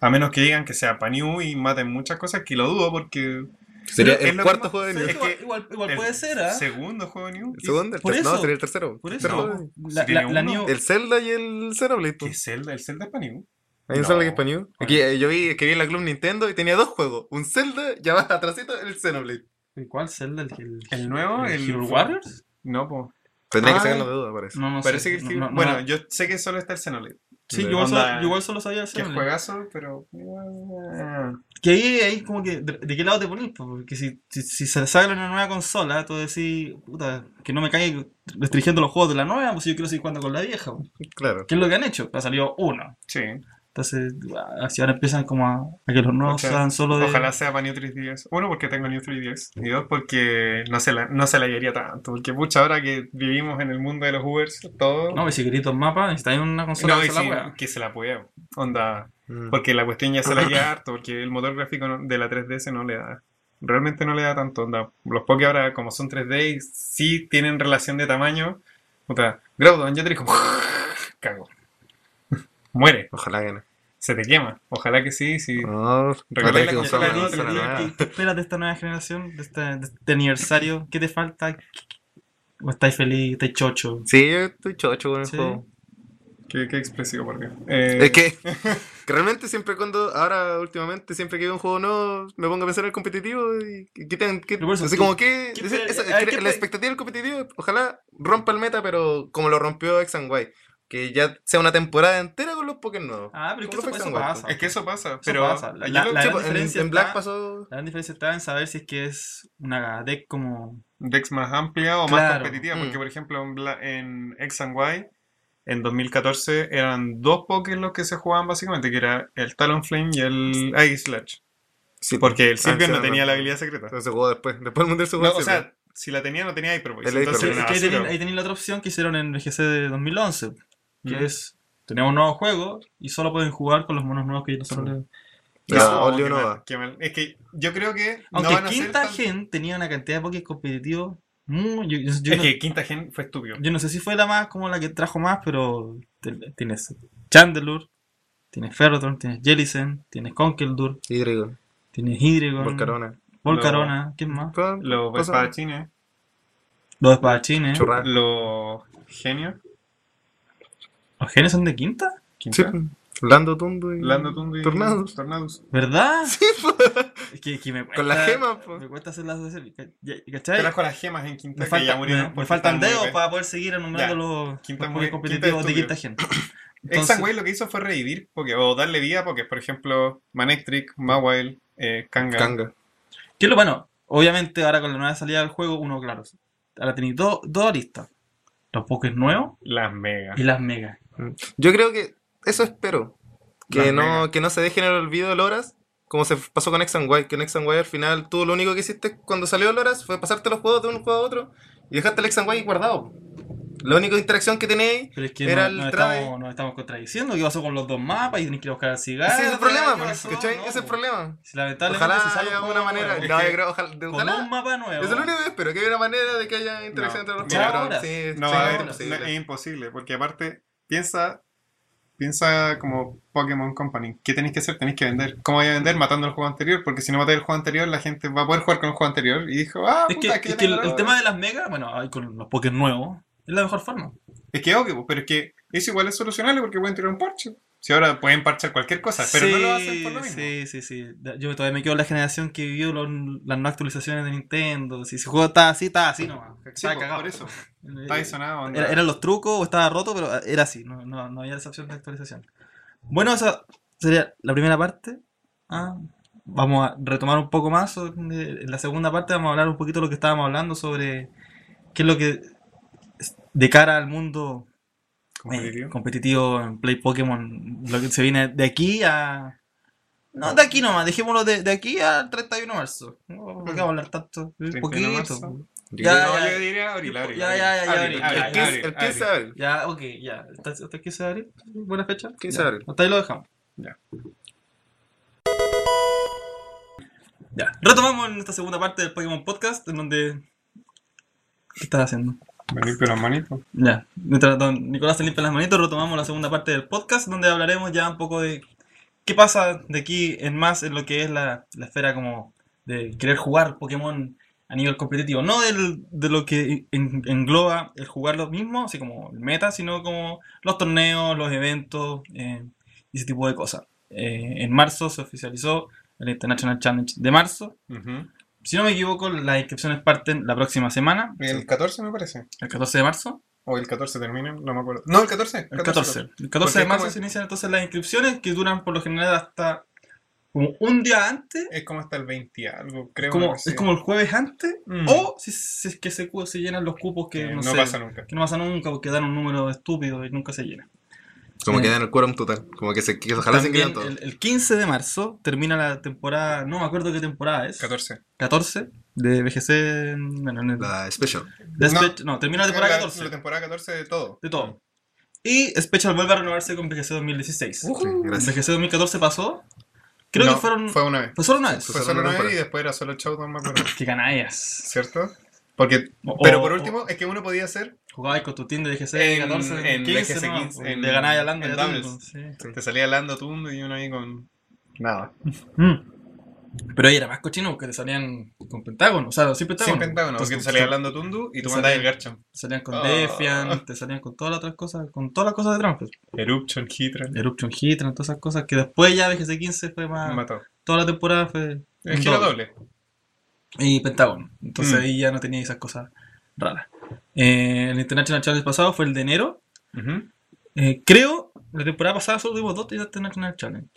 A menos que digan que sea para New y maten muchas cosas, que lo dudo porque. Sería el cuarto juego de Sí, New. es igual, que igual, igual el puede ser, ¿ah? Segundo juego de New. El segundo, el Por tercero. No, eso. sería el tercero. Por eso, Tercero. la, la, la. New... El Zelda y el Xenoblade. ¿Qué pues. Zelda? ¿El Zelda es para New? Hay un No. Zelda que es para New. Aquí, eh, yo vi que vi en la Club Nintendo y tenía dos juegos. Un Zelda y abajo atrásito el Xenoblade. ¿Cuál Zelda? ¿El, el, ¿El nuevo? el ¿El Warriors? No, pues. Tendría Ah, que sacarnos de duda, parece. No, no Parece sé. que el no, Hero- no, no. Bueno, yo sé que solo está el Xenoblade. Sí, yo igual, solo, yo igual solo sabía el Que Xenoblade. juegazo, pero. ah, Que ahí, ahí como que, ¿de, de qué lado te pones? po? Porque si, si, si se sale una nueva consola, tú decís, puta, que no me caiga restringiendo los juegos de la nueva, pues yo quiero seguir jugando con la vieja. Claro. ¿Qué es lo que han hecho? Ha salido uno. Sí. Entonces, así ahora empiezan como a, a que los nuevos sean solo de... Ojalá sea para New 3DS. Uno, porque tengo New 3DS. Y dos, porque no se la, no se la hallaría tanto. Porque, pucha, ahora que vivimos en el mundo de los Ubers, todo. No, pues si queréis dos mapas, necesitáis una consola No, que y se la sí, pueda. que se la pueda. Onda. Mm. Porque la cuestión ya se la halla harto. Porque el motor gráfico de la 3DS no le da. Realmente no le da tanto. Onda. Los Poké ahora, como son 3D y sí tienen relación de tamaño. Puta, Groudon, yo te digo, cago. Muere, Ojalá que no. se te quema. Ojalá que sí, sí. No, tenés que. ¿Qué, qué esperas de esta nueva generación, de este, de este aniversario? ¿Qué te falta? ¿O estáis feliz? ¿Estáis chocho? Sí, yo estoy chocho con el Sí. juego. Qué, qué expresivo, porque. Eh, Es que, que realmente siempre cuando, ahora últimamente, siempre que veo un juego nuevo, me pongo a pensar en el competitivo y por eso, así ¿qué- como que, qué esa- esa- qué la pe- expectativa del competitivo, ojalá rompa el meta, pero como lo rompió X and Y, que ya sea una temporada entera con los Pokémon nuevos. Ah, pero es que ¿Cómo eso, eso pasa. Es que eso pasa, Eso pero. pasa. yo La- lo- la- gran pues, en, diferencia en Black está- pasó... La gran diferencia está en saber si es que es una deck como... Dex más amplia o más competitiva, porque Mm. por ejemplo en, Bla- en X and Y en 2014 eran dos Pokémon los que se jugaban básicamente, que era el Talonflame y el Ice Slash. Sí, Porque el Ah, sí, no tenía no. la habilidad secreta. Se jugó después, después del Mundial se jugó No, o sea, si la tenía no tenía Hyper Voice. El Entonces Hyper Sí, era es que ahí basura. tenéis ahí tenéis la otra opción que hicieron en el GC de 2011, que Mm. es... Tenemos un nuevo juego y solo pueden jugar con los monos nuevos que nosotros. Ya, No, qué uno mal, va. qué mal. Es que yo creo que Aunque no van a ser Quinta tan- Gen tenía una cantidad de Pokémon competitivos muy... Yo, yo- yo Es no, que Quinta Gen fue estúpido. yo no sé si fue la más como la que trajo más, pero te- tienes Chandelure, tienes Ferrothorn, tienes Jellicent, tienes Conkeldurr, Hidreigon, tienes Hydreigon, Volcarona. Volcarona, ¿quién más? Los espadachines, Los espadachines. Los genios. ¿Los genes son de quinta? Quinta. Sí, pues. Lando Tundo y... Lando Tundo y Tornados. Tornados. ¿Verdad? Es que, que me cuesta, Con las gemas, pues. Me cuesta hacer las ¿Cachai? Trajo las gemas en quinta Me, que falta- ya murieron me- me porque faltan dedos para poder seguir enumerando Ya. los, Quinta los muy- Pokémon quinta competitivos de quinta gen. Exxon Entonces- Way lo que hizo fue revivir Poké, o darle vida Poké. Por ejemplo, Manectric, Mawile, eh, Kanga. Kanga. Que es lo bueno, obviamente ahora con la nueva salida del juego, uno, claro, ahora tenéis dos dos aristas. Los Pokés nuevos Las Mega. y las megas. Yo creo que eso espero. Que Las no, megas. que no se dejen en el olvido de Loras, como se pasó con X and Y, que en X and Y al final tú lo único que hiciste cuando salió Loras fue pasarte los juegos de un juego a otro y dejaste el X and Y guardado. La única interacción que tenéis Pero es que Era no- el nos, trave. estamos, nos estamos contradiciendo. ¿Qué pasó con los dos mapas? Y tenés que ir a buscar al cigarro. Ese es el problema, ¿qué pues. No, Ese es el problema. Si lamentablemente Ojalá se sale haya un una juego manera. No, yo creo, ojalá, de- con ojalá. un mapa nuevo. Eso es lo único que espero, que haya una manera de que haya interacción No, entre los ahora. Sí, No, sí, es imposible. no, es imposible, porque aparte, piensa, piensa como Pokémon Company. ¿Qué tenéis que hacer? Tenéis que vender. ¿Cómo voy a vender? Matando el juego anterior, porque si no matáis el juego anterior, la gente va a poder jugar con el juego anterior. Y dijo, ah, Es que, puta, es que el, tema de las megas, bueno, con los Pokés nuevos, es la mejor forma. Es que obvio, pero es que eso igual es solucionable porque pueden tirar un parche. Si ahora pueden parchar cualquier cosa, pero no lo hacen por lo mismo. Sí, sí, sí. Yo todavía me quedo en la generación que vivió los- las no actualizaciones de Nintendo. Si su juego estaba así, estaba así nomás. Sí, pues, cagado. por eso. Eh, sonado. Era- eran los trucos o estaba roto, pero era así. No, no, no había esa opción de actualización. Bueno, esa sería la primera parte. Ah, vamos a retomar un poco más. sobre- En la segunda parte vamos a hablar un poquito de lo que estábamos hablando sobre qué es lo que de cara al mundo eh, Competitivo. competitivo en Play Pokémon, lo que se viene de aquí a... No, de aquí nomás, dejémoslo de, de aquí al 31 de marzo. No, ¿Por qué vamos a hablar tanto? Un 31 de poquito. Yo Ya, No, ya. yo diría abril, abril. Ya, ya, ya, ya, abril, abril. abril, El 15 abril, el 15 de abril. Ya, ok, ya. ¿Hasta el 15 de abril? ¿Buena fecha? 15 Ya. de abril. Hasta ahí lo dejamos. Ya. Ya. Retomamos en esta segunda parte del Pokémon Podcast, en donde. ¿Qué estás haciendo? Me limpio las manitos. Ya. Mientras don Nicolás se limpia las manitos, retomamos la segunda parte del podcast, donde hablaremos ya un poco de qué pasa de aquí en más en lo que es la, la esfera como de querer jugar Pokémon a nivel competitivo. No del- de lo que en- engloba el jugar lo mismo, así como el meta, sino como los torneos, los eventos eh, y ese tipo de cosas. Eh, en marzo se oficializó el International Challenge de marzo. Si no me equivoco, las inscripciones parten la próxima semana, El 14 me parece. el 14 de marzo. O el 14 termina, no me acuerdo. No, el 14. El 14. El 14 Porque de marzo se inician entonces las inscripciones que duran por lo general hasta como un día antes. Es como hasta el 20 y algo, creo. como, es como el jueves antes. Mm. O si, si es que se, se llenan los cupos que, Que no, no, sé, pasa nunca. que no pasa nunca porque dan un número estúpido y nunca se llena. Como Eh. queda en el quórum total. Como que, se, que ojalá se quedan todos. el, el 15 de marzo termina la temporada, no me acuerdo qué temporada es. 14. 14 de VGC. en- Bueno, en el- La special. de No. Spech- no, termina la temporada la, 14. La temporada 14 de todo. De todo. Y Special vuelve a renovarse con VGC 2016. Sí, gracias. VGC 2014 pasó. Creo No, que fueron. Fue una vez. Fue solo una vez. Fue Fue solo solo una vez y después era solo Showdown, me acuerdo. Qué canallas. ¿Cierto? Porque, O- pero o- por o- último, es que uno podía hacer, Jugabais con tu team de VGC En- 14, en 15, VGC ¿no? 15, en- Le ganáis a Landa en y a doubles. Sí. te salía Lando Tundo y uno ahí con nada. Mm. Pero ahí era más cochino porque te salían con Pentágono. O sea, sin Pentágono. Sin Pentágono, porque te salía Lando Tundu y tú mandabas el Garchomp. Te salían con Ah. Defiant, te salían con todas las otras cosas, con todas las cosas de trampa. Eruption, Hitran. Eruption Hitran, todas esas cosas que después ya VGC 15 fue más. mató. Toda la temporada fue. El un giro doble. doble. y Pentágono. Entonces Mm. ahí ya no tenía esas cosas raras. Eh, el International Challenge pasado fue el de enero. Ujú. Eh, creo, la temporada pasada solo tuvimos dos International Challenge.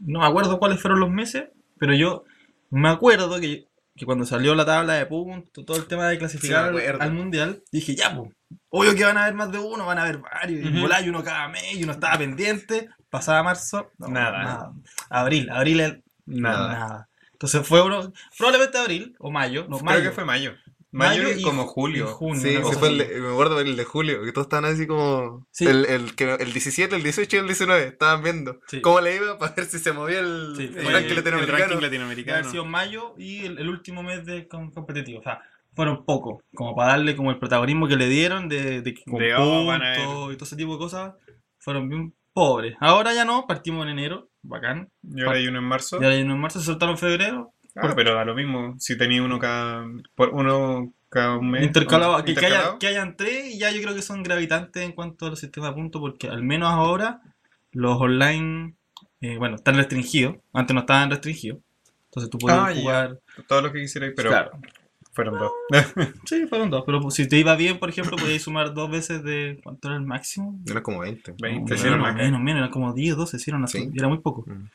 No me acuerdo cuáles fueron los meses, pero yo me acuerdo que, que cuando salió la tabla de puntos, todo el tema de clasificar Sí, al, mundial, dije, ya, pues, obvio que van a haber más de uno, van a haber varios, y Ujú. volá, y uno cada mes, y uno estaba pendiente. Pasaba marzo, no, Nada. Abril, abril, el- Nada. nada. Entonces fue uno, probablemente abril o mayo, no, Creo mayo. que fue mayo. Mayo, y como ju- julio. y junio, Sí, sí fue el de- me acuerdo el de julio, que todos estaban así como. Sí. El, el, que, el 17, el 18 y el 19 estaban viendo Sí. cómo le iba para ver si se movía el, Sí, el ranking el ranking latinoamericano. Latinoamericano. sido mayo y el, el último mes de com- competitivo. O sea, fueron pocos, como para darle como el protagonismo que le dieron de, de, que con De, oh, puntos y todo ese tipo de cosas. Fueron bien pobres. Ahora ya no, partimos en enero, bacán. Y ahora hay uno en marzo. Y ahora en marzo se soltaron en febrero. Ah, pero da lo mismo. Si tenía uno cada. Por uno cada un mes. Intercalado, que, que haya, que hayan tres y ya yo creo que son gravitantes en cuanto a los sistemas de puntos, porque al menos ahora los online, eh, bueno, están restringidos. Antes no estaban restringidos. Entonces tú podías Ah, ya. jugar. Todo lo que quisierais, pero Claro. fueron dos. Sí, fueron dos, pero si te iba bien, por ejemplo, podías sumar dos veces de. ¿Cuánto era el máximo? Era como 20. 20, No, era no. menos, menos, eran como 10, 12, hicieron así, Sí. y era muy poco. Mm. Ahora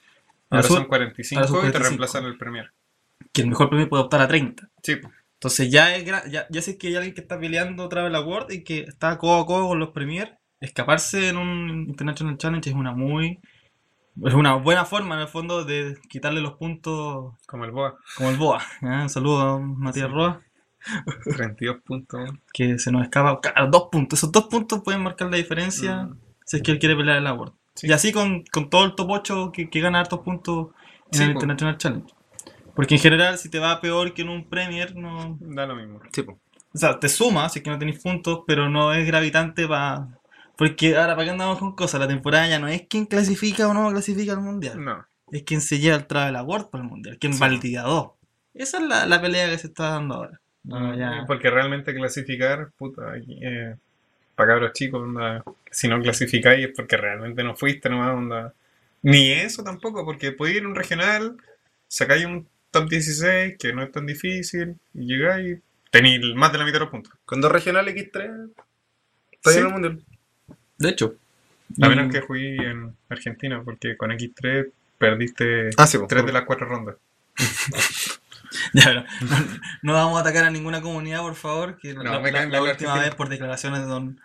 Ahora son son 45 ahora son y te 45. reemplazan el Premier. Que el mejor premio puede optar a 30. Sí. Entonces ya es ya, ya sé que hay alguien que está peleando otra vez la World y que está codo a codo con los Premier. Escaparse en un International Challenge es una muy. Es una buena forma, en el fondo, de quitarle los puntos como el Boa. como el Boa. ¿eh? Un saludo a Matías Roa, 32 puntos. que se nos escapa. Claro, dos puntos. Esos dos puntos pueden marcar la diferencia. Mm. si es que él quiere pelear en la World. Sí. Y así con, con todo el top 8 que, que gana hartos puntos en Sí, el. International Challenge. Porque en general, si te va peor que en un Premier, no. Da lo mismo. Sí, po. O sea, te suma, si es que no tenéis puntos, pero no es gravitante para. Porque ahora, ¿para qué andamos con cosas? La temporada ya no es quien clasifica o no clasifica al mundial. No. Es quien se lleva el Travel Award para el mundial. Quien Sí. va al día 2. Esa es la, la pelea que se está dando ahora. No, ya. Porque realmente clasificar, puta, aquí, eh, para cabros chicos, onda, si no clasificáis es porque realmente no fuiste nomás, onda. Ni eso tampoco, porque podéis ir a un regional, sacáis un top 16, que no es tan difícil, y llegáis, tenéis más de la mitad de los puntos. Con dos regionales X3, está Sí. en el mundial. De hecho. A menos que jugué en Argentina, porque con X3 perdiste Ah, sí, tres de las cuatro rondas. Ya, pero no, no vamos a atacar a ninguna comunidad, por favor. Que No, la, me la- última vez, por declaraciones de don,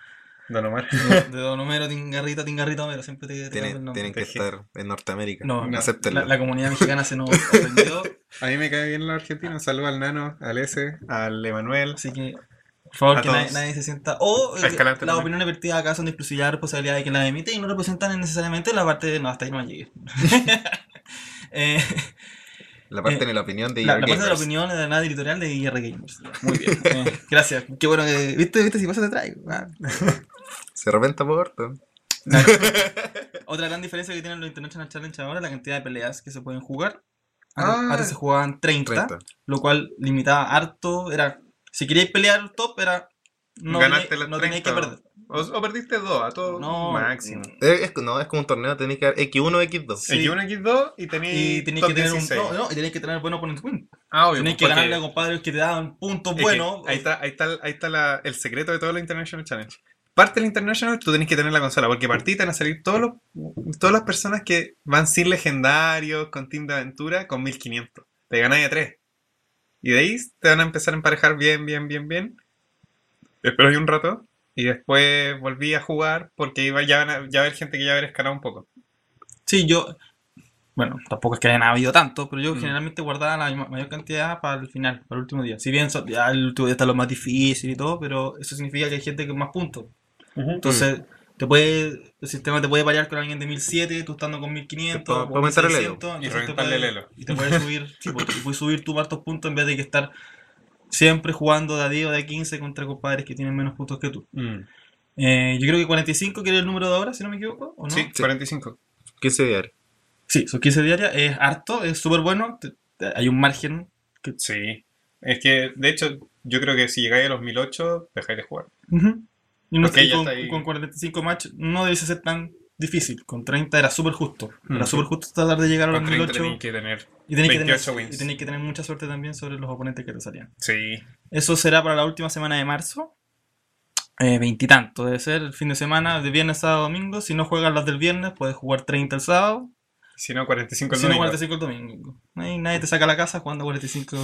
Don Omar. de don Homero, Tingarrita, Tingarrita Homero, siempre te, te cambio el Tienen, nombre. tienen que estar en Norteamérica. No, no. La, la comunidad mexicana se nos ofendió, A mí me cae bien la Argentina. Saludos al Nano, al S, al Emanuel. así que por favor que nadie, nadie se sienta. O eh, las opiniones vertidas acá son de exclusividad y responsabilidad de quien las emite y no representan necesariamente la parte de. No, hasta ahí no llegué. Eh, La parte Eh, de la opinión de La, ER la parte de la Gamers. opinión de nada editorial de IR Gamers. Muy bien. eh, gracias. Qué bueno que. ¿Viste? ¿Viste? Si pasa te traigo. Ah. Se reventa por orto. Otra gran diferencia que tienen los International Challenge ahora es la cantidad de peleas que se pueden jugar. Ah. Antes, se jugaban 30, 30. lo cual limitaba harto. Era, si queríais pelear top, era. No, Ganaste tenéis- no tenéis que 30. perder. O, o perdiste dos, a todo No, máximo. Es, es- no, es como un torneo, tenéis que dar X1 o X2. Sí. X1, X2 y tenéis que tener 16. un. No, no, y tenéis que tener buen opponent win. Ah, obvio. Tenéis que porque- ganarle a compadres que te daban puntos que buenos. Ahí está, ahí está, ahí está la- el secreto de todo el International Challenge. Parte del International, tú tenés que tener la consola, porque partí te van a salir todos los, todas las personas que van sin legendarios, con team de aventura, con 1500. Te ganáis a 3. Y de ahí te van a empezar a emparejar bien, bien, bien, bien. Espero ahí un rato. Y después volví a jugar porque iba ya, van a- ya va a haber gente que ya haber escalado un poco. Sí, yo. Bueno, tampoco es que hayan habido tanto, pero yo Mm. generalmente guardaba la ma- mayor cantidad para el final, para el último día. Si bien ya el último día está lo más difícil y todo, pero eso significa que hay gente con más puntos. Entonces, te puede, el sistema te puede variar con alguien de 1007, tú estando con 1500, Para- o para aumentar el elo. 1600, Y te reventarle el puede- elo. Y te puedes subir, sí, pues, te puedes subir tus hartos puntos en vez de que estar siempre jugando de a 10 o de a 15 contra compadres que tienen menos puntos que tú. Mm. Eh, yo creo que 45, que era el número de ahora, si no me equivoco, ¿o no? Sí, 45. 15 diarios. Sí, son 15 diarias, es harto, es súper bueno. te- te- hay un margen. Que... Sí. Es que, de hecho, yo creo que si llegáis a los 1008, dejáis de jugar. Y, no ya con, está ahí. con 45 match no debe ser tan difícil. Con 30 era súper justo. Era súper justo tratar de llegar a los Con 30 1008. tenéis que tener. Y tenéis que, 28 tener, y que tener mucha suerte también sobre los oponentes que te salían. Sí. Eso será para la última semana de marzo. Eh, Veintitantos, debe ser el fin de semana, de viernes, sábado, domingo. Si no juegas las del viernes, puedes jugar 30 el sábado. Si no, 45 el Si no, domingo. 45 el domingo. Ahí nadie te saca a la casa jugando 45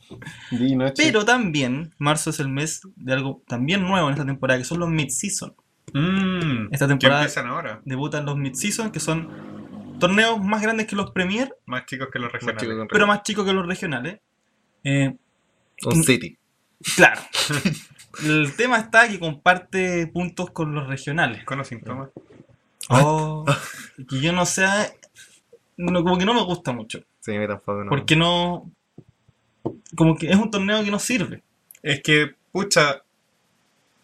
Di noche. Pero también, marzo es el mes de algo también nuevo en esta temporada, que son los mid-season. Mm, Esta ¿Qué temporada empiezan ahora? debutan los mid-season, que son torneos más grandes que los Premier, Más chicos que los Más regionales. pero más chicos que los regionales. Eh, Un City. claro. el tema está que comparte puntos con los regionales. Con los síntomas. Oh, que yo no sé, no, como que no me gusta mucho. Sí, a mí tampoco. No. Porque no... Como que es un torneo que no sirve. Es que, pucha,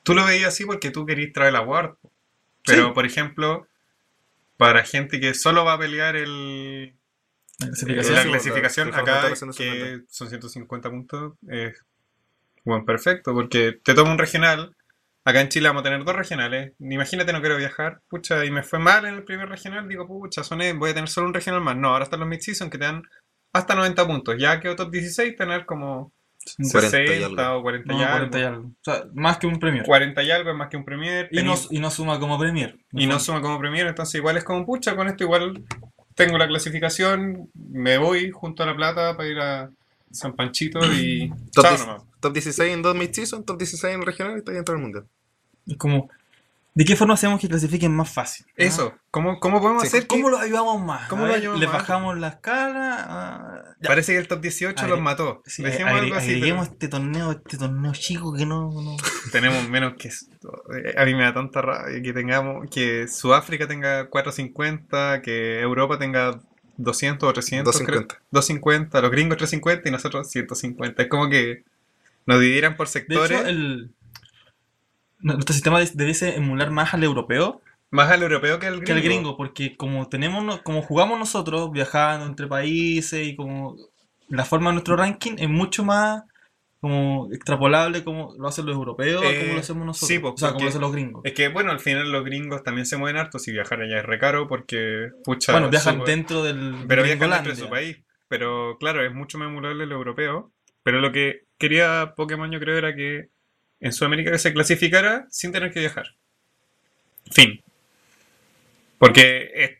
tú lo veías así porque tú querías traer la Ward. Pero, Sí. por ejemplo, para gente que solo va a pelear el, La Eh, clasificación. la acá, formato de 150. que son 150 puntos, es bueno, perfecto, porque te toma un regional. Acá en Chile vamos a tener dos regionales. Imagínate, no quiero viajar, pucha, y me fue mal en el primer regional. Digo, pucha, soné, voy a tener solo un regional más. No, ahora están los mid-season que te dan hasta 90 puntos. Ya que top 16, tener como 40 y 60 algo. o 40 No, y algo. 40 y algo. O sea, más que un Premier. 40 y algo es más que un Premier. Y no, y no suma como Premier. y no suma como Premier, entonces igual es como pucha, con esto igual tengo la clasificación, me voy junto a la plata para ir a San Panchito y Top, chao 10 nomás. top 16 en dos mid-season, top 16 en regional y está dentro del mundial. Es como, ¿de qué forma hacemos que clasifiquen más fácil? ¿Ah? Eso, ¿cómo, cómo podemos Sí, hacer ¿Cómo que lo ayudamos más? ¿Cómo ver, ayudamos ¿Le más? bajamos la escala? Ah, parece que el top 18 los Agre- mató? Sí, Dejemos agre- algo así. agreguemos pero este torneo, este torneo chico que no... no- Tenemos menos que. Eh, A mí me da tanta rabia que tengamos que Sudáfrica tenga 450, que Europa tenga 200 o 300, 250. creo. 250, los gringos 350 y nosotros 150. Es como que nos dividieran por De sectores. hecho, el... no, Nuestro sistema de- debiese emular más al europeo Más al europeo que al gringo. que al gringo, porque como tenemos, como jugamos nosotros, viajando entre países y como la forma de nuestro ranking es mucho más como extrapolable como lo hacen los europeos Eh, como lo hacemos nosotros. sí, pues, o sea, como lo hacen los gringos. Es que, bueno, al final los gringos también se mueven harto. Si viajar allá es recaro porque, pucha. Bueno, viajan su- dentro del Pero viajan dentro de su país. Pero, claro, es mucho más emulable el europeo. Pero lo que quería Pokémon, yo creo, era que en Sudamérica que se clasificara sin tener que viajar. Fin. Porque es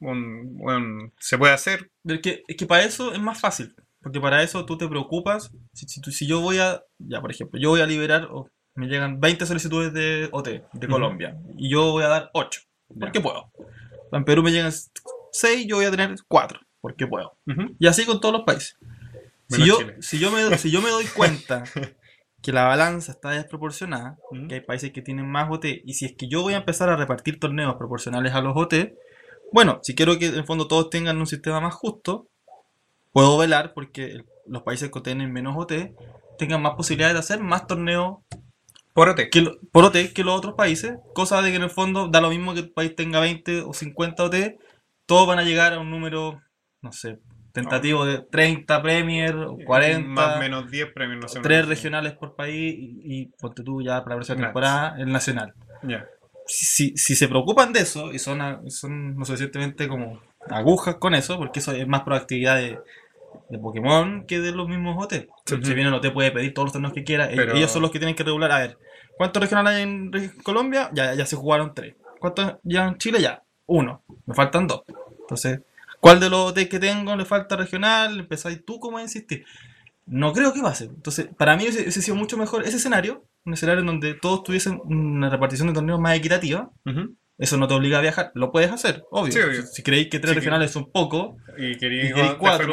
un, un- se puede hacer. Del que, es que para eso es más fácil. Porque para eso tú te preocupas. Si, si, tú- si yo voy a. Ya, por ejemplo, yo voy a liberar. me llegan 20 solicitudes de OT de. Colombia. Y yo voy a dar 8. Porque puedo. En Perú me llegan 6, yo voy a tener 4. Porque puedo. Y así con todos los países. Si yo, si, yo me, si yo me doy cuenta que la balanza está desproporcionada, que hay países que tienen más OT, y si es que yo voy a empezar a repartir torneos proporcionales a los OT, bueno, si quiero que en el fondo todos tengan un sistema más justo, puedo velar porque los países que tienen menos OT tengan más posibilidades de hacer más torneos Por OT. que lo- por OT que los otros países, cosa de que en el fondo da lo mismo que el país tenga 20 o 50 OT, todos van a llegar a un número, no sé, tentativo de 30 Premier, o 40, Más o menos 10 premios, no sé. tres regionales por país y, y ponte tú ya para la próxima temporada el nacional. Si, si, se preocupan de eso y son, son lo suficientemente como agujas con eso, porque eso es más proactividad de, de Pokémon que de los mismos OT. Si bien el OT puede pedir todos los torneos que quiera, Pero- ellos son los que tienen que regular. A ver, ¿cuántos regionales hay en Colombia? Ya, ya se jugaron tres. ¿Cuántos ya en Chile? Ya, uno. Me faltan dos. Entonces, ¿cuál de los OT que tengo le falta regional? Empezáis tú como a insistir. No creo que pase. Entonces, para mí ese, ese ha sido mucho mejor ese escenario, un escenario en donde todos tuviesen una repartición de torneos más equitativa. Ujú. Eso no te obliga a viajar, lo puedes hacer, obvio. Sí, obvio. Si, si creéis que tres Sí, regionales son poco, Y queréis cuatro, Te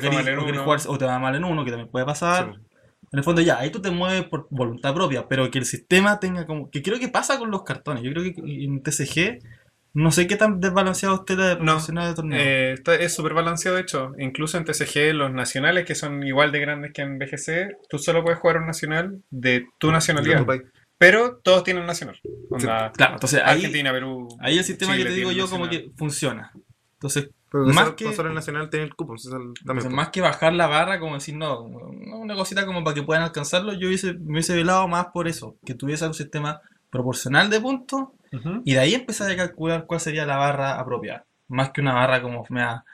fue mal en, o te va mal en uno, que también puede pasar. Sí. En el fondo ya, ahí tú te mueves por voluntad propia, pero que el sistema tenga como... Que creo que pasa con los cartones. Yo creo que en TCG, no sé qué tan desbalanceado esté la de No, de torneo. Eh, está- es súper balanceado, de hecho. Incluso en TCG, los nacionales, que son igual de grandes que en BGC, tú solo puedes jugar un nacional de tu nacionalidad. Tu. Pero todos tienen nacional. Onda, claro, entonces ahí, Argentina, Perú. ahí el sistema Chile que te digo yo como nacional. que funciona. Entonces, Pero Más que- el nacional tiene el cupo. Entonces, pues. más que bajar la barra, como decir, no, no, una cosita como para que puedan alcanzarlo, yo hubiese, me hubiese velado más por eso, que tuviese un sistema proporcional de puntos y de ahí empezar a calcular cuál sería la barra apropiada. Más que una barra como me da,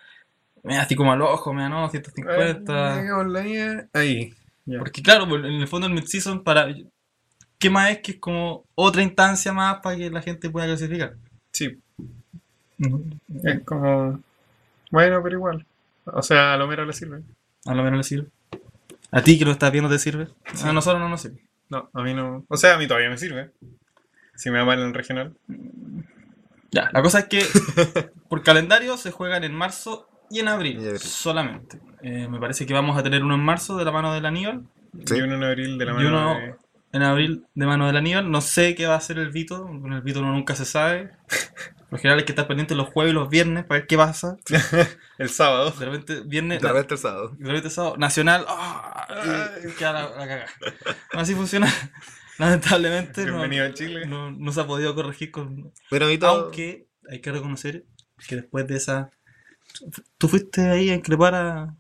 me da así como al ojo, me da no, Eh, 150. digamos, ahí, Ahí. Porque claro, pues, en el fondo el mid-season para... ¿Qué más es que es como otra instancia más para que la gente pueda clasificar? Sí, es como. Bueno, pero igual. O sea, a lo mero le sirve. A lo menos le sirve. ¿A ti que lo estás viendo te sirve? A nosotros no nos sirve. No, a mí no. O sea, a mí todavía me sirve. Si me va mal en el regional. Ya, la cosa es que por calendario se juegan en marzo y en abril, Y abril. solamente. Eh, me parece que vamos a tener uno en marzo de la mano del Aníbal, Sí. Y uno en abril de la mano uno- de- en abril de mano del Aníbal. No sé qué va a hacer el Vito, con el Vito uno nunca se sabe. Lo general es que estar pendiente los jueves y los viernes para ver qué pasa. el sábado. De repente viernes, De repente el sábado. de repente sábado, nacional, ¡ah! queda la, la cagada. Así funciona. Lamentablemente no, a Chile. no, no se ha podido corregir con, Pero todo... Aunque hay que reconocer que después de esa. ¿Tú fuiste ahí a increpar a,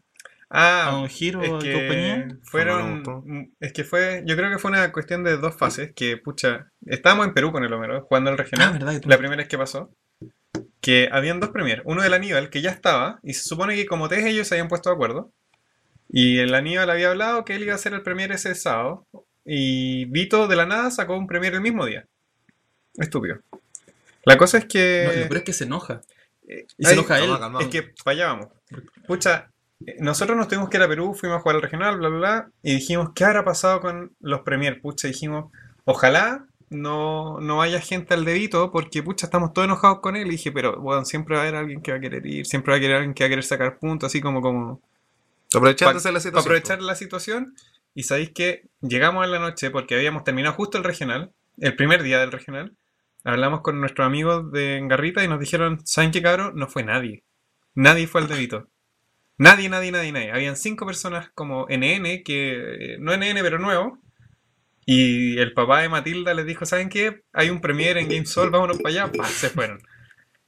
a Ah, Don Giro es que compañía? fueron. Es que fue. Yo creo que fue una cuestión de dos fases. Que, pucha. Estábamos en Perú con el Homero, jugando el regional. Ah, verdad que tú- La primera vez que pasó. Que habían dos premier. Uno del Aníbal, que ya estaba. Y se supone que como tres ellos se habían puesto de acuerdo. Y el Aníbal había hablado que él iba a hacer el premier ese sábado. Y Vito de la nada sacó un premier el mismo día. Estúpido. La cosa es que. No, peor es que se enoja. eh, y se enoja él. Calma, calma. es que fallábamos. Pucha, nosotros nos tuvimos que ir a Perú, fuimos a jugar al regional, bla, bla, bla, y dijimos, ¿qué habrá pasado con los Premier? Pucha, dijimos, ojalá no, no haya gente al dedito, porque pucha, estamos todos enojados con él. Y dije, pero bueno, siempre va a haber alguien que va a querer ir, siempre va a querer alguien que va a querer sacar puntos, así como, como Aprovechándose la situación. aprovechar la situación. Y sabéis que llegamos en la noche porque habíamos terminado justo el regional, el primer día del regional. Hablamos con nuestros amigos de Garrita y nos dijeron, ¿saben qué cabrón? No fue nadie. Nadie fue al dedito. Nadie, nadie, nadie, nadie. Habían cinco personas como NN, que eh, no NN pero nuevo. Y el papá de Matilda les dijo, ¿saben qué? Hay un premier en GameSol, vámonos para allá. ¡Pah! Se fueron.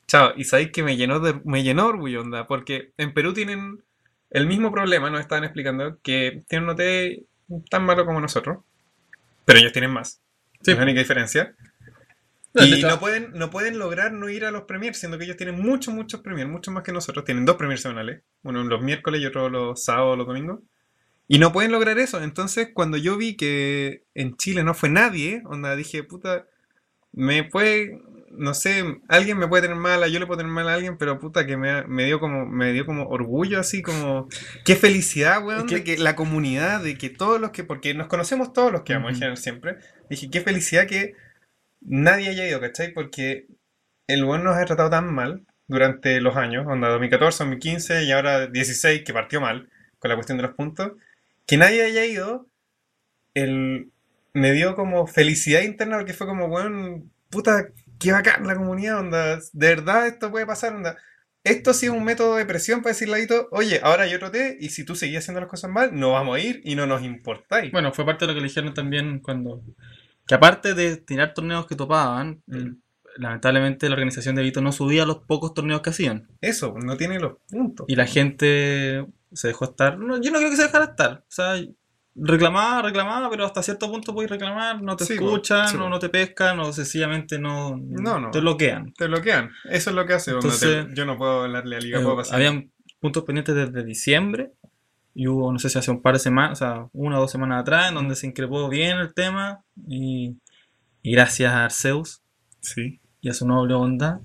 Chao. Y sabéis que me llenó de, me llenó orgullo, onda, porque en Perú tienen el mismo problema, nos estaban explicando, que tienen un OT tan malo como nosotros, pero ellos tienen más. Sí. Es la única diferencia. No, Y no pueden, no pueden lograr no ir a los premiers, siendo que ellos tienen muchos, muchos premiers, muchos más que nosotros. Tienen dos premiers semanales, uno los miércoles y otro los sábados o los domingos. Y no pueden lograr eso. Entonces, cuando yo vi que en Chile no fue nadie, onda, dije, puta, me puede, no sé, alguien me puede tener mala, yo le puedo tener mala a alguien, pero puta, que me, me dio como, me dio como orgullo, así como, qué felicidad, weón, que- de que la comunidad, de que todos los que, porque nos conocemos todos los que vamos en Ujú. general siempre, dije, qué felicidad que nadie haya ido, ¿cachai? Porque el weón nos ha tratado tan mal durante los años, onda 2014, 2015 y ahora 16, que partió mal con la cuestión de los puntos, que nadie haya ido, el, me dio como felicidad interna porque fue como, weón, puta, qué bacán la comunidad, onda, de verdad esto puede pasar, onda. esto ha sido un método de presión para decirle a Vito, oye, ahora hay otro té, y si tú seguías haciendo las cosas mal, no vamos a ir y no nos importáis. Bueno, fue parte de lo que le dijeron también cuando. Que aparte de tirar torneos que topaban, Mm. el- lamentablemente la organización de Vito no subía los pocos torneos que hacían. Eso, no tiene los puntos. Y la gente se dejó estar. no, yo no creo que se dejara estar. O sea, reclamaba, reclamaba, pero hasta cierto punto puedes reclamar, no te Sí, escuchan, sí, no, no te pescan, o sencillamente no, No, no. te bloquean. Te bloquean. Eso es lo que hace. Entonces, te- yo no puedo hablarle a Liga Eh, puedo pasar. habían puntos pendientes desde diciembre y hubo, no sé si hace un par de semanas, o sea, una o dos semanas atrás, en donde se increpó bien el tema y, y gracias a Arceus Sí. y a su noble onda,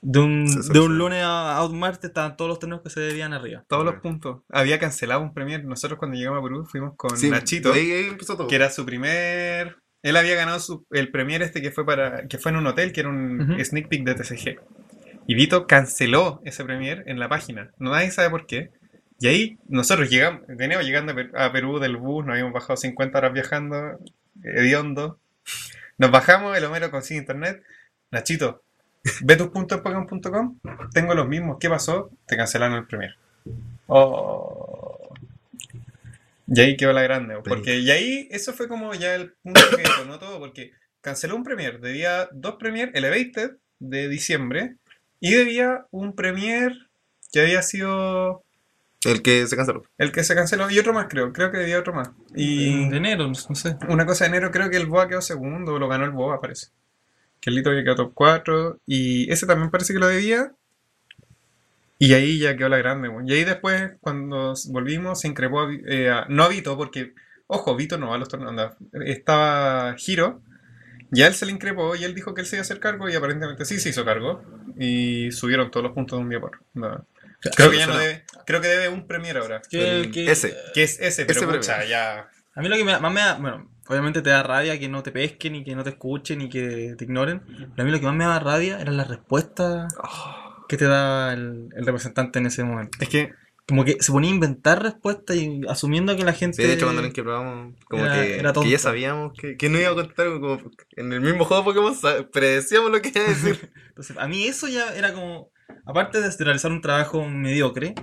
de un, de un lunes a, a un martes estaban todos los torneos que se debían arriba. Todos los puntos. Había cancelado un premier. Nosotros cuando llegamos a Perú fuimos con Sí, Nachito, ahí, ahí empezó todo. que era su primer... Él había ganado su- el premier este que fue para que fue en un hotel, que era un Ujú. sneak peek de TCG. Y Vito canceló ese premier en la página. No nadie sabe por qué. Y ahí nosotros llegamos, veníamos llegando a, Per- a Perú del bus, nos habíamos bajado 50 horas viajando, hediondo. Nos bajamos, el Homero consigue internet. Nachito, ve tus puntos en Pokémon.com. Tengo los mismos. ¿Qué pasó? Te cancelaron el premier. Oh. Y ahí quedó la grande. Porque, y ahí eso fue como ya el punto que detonó todo. Porque canceló un premier. Debía dos premier Elevated de diciembre. Y debía un premier que había sido El que se canceló. el que se canceló. Y otro más, creo. Creo que debía otro más. Y de enero, no, sé. una cosa de enero, creo que el Boa quedó segundo. Lo ganó el Boa, parece. Que el Lito había quedado top 4. Y ese también parece que lo debía. Y ahí ya quedó la grande, weón. Y ahí después, cuando volvimos, se increpó a, eh, a- no a Vito, porque, ojo, Vito no va a los torneos. anda, Estaba Giro. Y a él se le increpó y él dijo que él se iba a hacer cargo. Y aparentemente sí se hizo cargo. Y subieron todos los puntos de un día por. no. Creo que ya no debe. Creo que debe un premier ahora. Que- El- que- ese. Que es ese, pero Ese ya. A mí lo que me, más me da, bueno, obviamente te da rabia que no te pesquen y que no te escuchen y que te ignoren, pero a mí lo que más me da rabia eran las respuestas que te da el, el representante en ese momento. Es que Como que se ponía a inventar respuestas y asumiendo que la gente... Sí, de hecho, cuando nos probamos, como Era- que, era que ya sabíamos que, que no iba a contar. Como en el mismo juego de Pokémon predecíamos lo que iba a decir. Entonces, a mí eso ya era como, aparte de realizar un trabajo mediocre,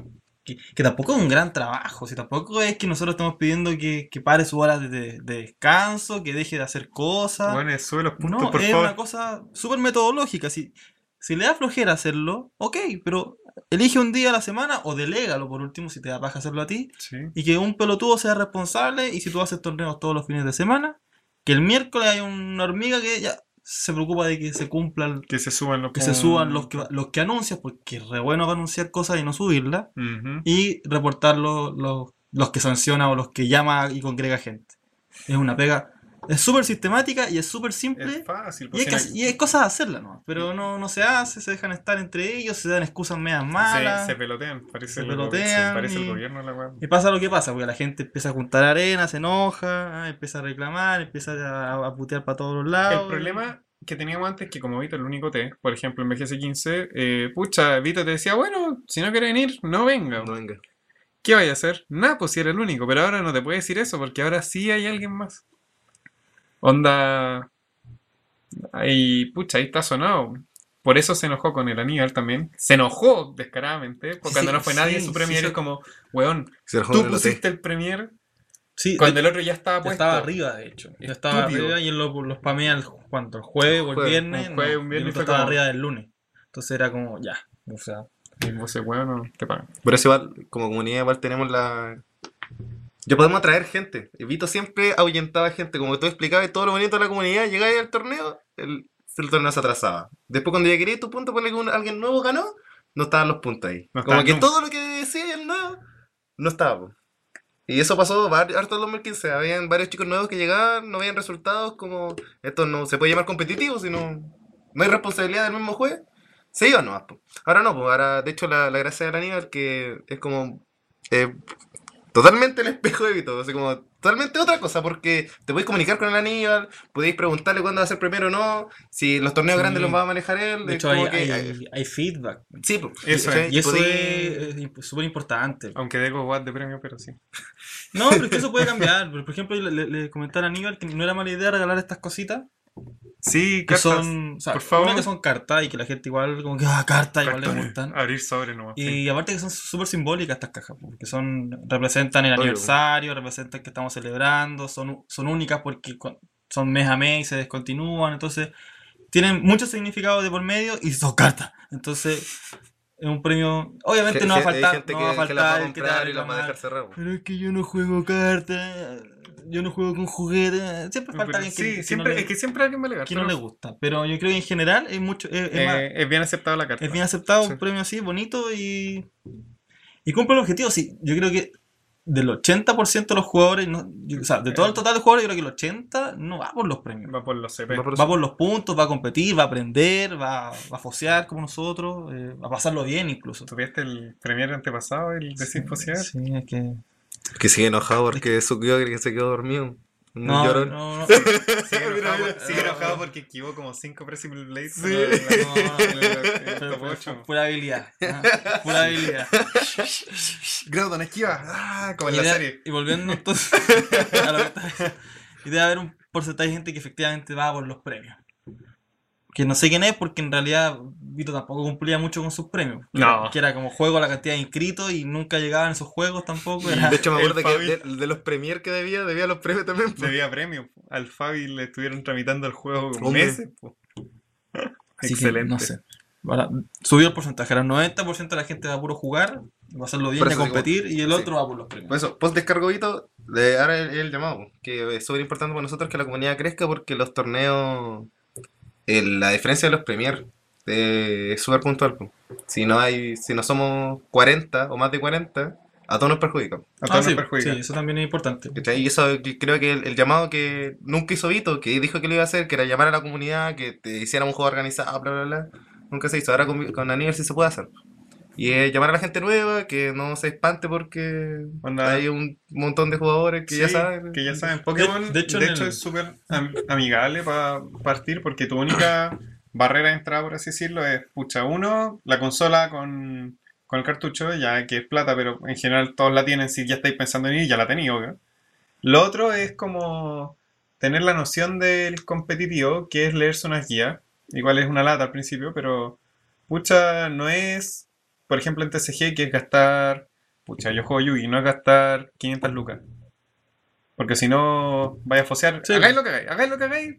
que, que tampoco es un gran trabajo, si tampoco es que nosotros estamos pidiendo que, que pare su hora de, de- de descanso, que deje de hacer cosas. Bueno, sube los puntos, no, por es favor. una cosa súper metodológica. Si, si le da flojera hacerlo, ok, pero elige un día a la semana o delégalo por último si te da paja hacerlo a ti. Sí. Y que un pelotudo sea responsable y si tú haces torneos todos los fines de semana, que el miércoles hay una hormiga que ya se preocupa de que se cumpla el- Que se suban los que se suban los que, los que anuncias, porque es re bueno para anunciar cosas y no subirlas, y reportar los, los, los que sanciona o los que llama y congrega gente. Es una pega, es súper sistemática y es súper simple, Es fácil. y, pues, hay que, y hay cosas a hacerla, ¿no? Pero no, no se hace, se dejan estar entre ellos, se dan excusas medias malas. se, se pelotean. Parece, Se el, pelotean sí, parece el y- gobierno la. Y pasa lo que pasa, porque la gente empieza a juntar arena, se enoja, ah, empieza a reclamar, empieza a, a putear para todos los lados. El problema que teníamos antes es que como Vito es el único T, por ejemplo en BGS15, eh, pucha, Vito te decía, bueno, si no quiere venir, no venga. No venga. ¿Qué vaya a hacer? Nada, pues si era el único, pero ahora no te puede decir eso, porque ahora sí hay alguien más. Onda... Ahí, pucha, ahí está sonado. Por eso se enojó con el Aníbal también. Se enojó descaradamente, porque Sí, cuando no fue nadie en su premier sí. es como, weón, tú pusiste el premier Sí, cuando el otro ya estaba ya puesto. estaba arriba, de hecho. Ya estaba Estúpido. arriba y él lo, lo spamea el, ¿cuánto? ¿El jueves o el viernes? un jueves, no, un viernes y el fue estaba como- arriba del lunes. Entonces era como, ya. O sea, Y vos, ese weón, no te pagan. Por eso igual, como comunidad igual tenemos la... Ya podemos atraer gente. Vito siempre ahuyentaba gente. Como tú explicabas todo lo bonito de la comunidad, llegabas al torneo, el, el torneo se atrasaba. Después cuando ya querías tu punto, ponle que un- alguien nuevo ganó, no estaban los puntos ahí. No como que todo lo que decía el nuevo, no estaba. Y eso pasó harto en 2015. Habían varios chicos nuevos que llegaban, no habían resultados, como esto no se puede llamar competitivo, sino no hay responsabilidad del mismo juez. Se iban nomás. Ahora no, pues ahora, de hecho, la, la gracia del Aníbal que es como eh, totalmente el espejo de Vito, así como totalmente otra cosa, porque te podéis comunicar con el Aníbal, podéis preguntarle cuándo va a ser primero o no, si los torneos Sí. grandes los va a manejar él. de hecho hay, que- hay, hay feedback. Sí, Eso es. Y eso podéis- es súper importante. Aunque dejo Watt de premio, pero sí. No, pero es que eso puede cambiar. Por ejemplo, le, le- le comentaba a Aníbal que no era mala idea regalar estas cositas Sí, que cartas. son, o sea, por favor. una que son cartas y que la gente igual, como que, ah, cartas, igual le gustan. Abrir sobre nomás. sí. Y aparte que son súper simbólicas estas cajas, porque son, representan el Obvio. aniversario, representan que estamos celebrando, son, son únicas porque son mes a mes y se descontinúan, entonces tienen mucho significado de por medio y son cartas. Entonces es un premio, obviamente Que- no va a hay faltar, gente no que, va a que las va faltar que te va a comprar y va a dejar cerradas. po. Pero es que yo no juego cartas, yo no juego con juguetes, siempre falta Pero alguien que, sí, que siempre, no le, es que siempre alguien a alegar. que no le gusta. Pero yo creo que en general es mucho, es, es más- eh, es bien aceptado la carta. es bien aceptado, Sí. un premio así, bonito y. Y cumple el objetivo, sí. Yo creo que del 80% de los jugadores, no- yo- o sea, de todo el total de jugadores, yo creo que el 80% no va por los premios. Va por los CP. Va por- Va por los puntos, va a competir, va a aprender, va, va a fosear como nosotros, eh, va a pasarlo bien incluso. ¿Tuviste el premier antepasado, el de Sin Fosear? Sí, es que. Que sigue enojado porque su que se quedó dormido. Un No, llorón. no, no. Sigue enojado, mira. sigue enojado porque esquivó como 5 Precipice Blades. Sí. No, Pura habilidad. ah, Pura habilidad. Groudon esquiva. Ah, como en y, la de- serie. y volviendo entonces a lo que y debe haber un porcentaje de gente que efectivamente va por los premios. Que no sé quién es porque en realidad Vito tampoco cumplía mucho con sus premios. Que No. era- Que era como juego la cantidad de inscritos y nunca llegaban esos juegos tampoco. Era, De hecho, me acuerdo que Fabi. de, de los premier que debía, debía los premios también. po. Debía premio. Al Fabi le estuvieron tramitando el juego meses. que, Excelente. no sé. Ahora, subió el porcentaje. El 90% de la gente va a puro jugar, va a hacerlo bien a digo- competir y el sí. otro va por los premios. Por eso, post descargodito, de ahora el, el llamado, que es súper importante para nosotros que la comunidad crezca porque los torneos, el- la diferencia de los premier eh, es súper puntual. Si no hay, si no somos 40 o más de 40, a todos nos perjudica. A Ah, todos sí, nos perjudica. sí, eso también es importante. Y eso creo que el, el llamado que nunca hizo Vito, que dijo que lo iba a hacer, que era llamar a la comunidad, que te hiciéramos un juego organizado, bla, bla, bla, nunca se hizo. Ahora con, con Aníbal sí se puede hacer. Y es llamar a la gente nueva, que no se espante porque Onda- hay un montón de jugadores que ya Sí, saben. Que ya saben. Pokémon, De- de, de hecho, hecho, en el- es súper am- amigable para partir porque tu única barrera de entrada, por así decirlo, es, pucha, uno, la consola con, con el cartucho, ya que es plata, pero en general todos la tienen, si ya estáis pensando en ir, ya la tenéis, obvio. Lo otro es como tener la noción del competitivo, que es leerse unas guías. Igual es una lata al principio, pero pucha, no es, por ejemplo, en TCG, que es gastar, pucha, yo juego Yugi, no es gastar 500 lucas. Porque si no, vaya a fosear. Sí. hagáis lo que hagáis, hagáis lo que hagáis.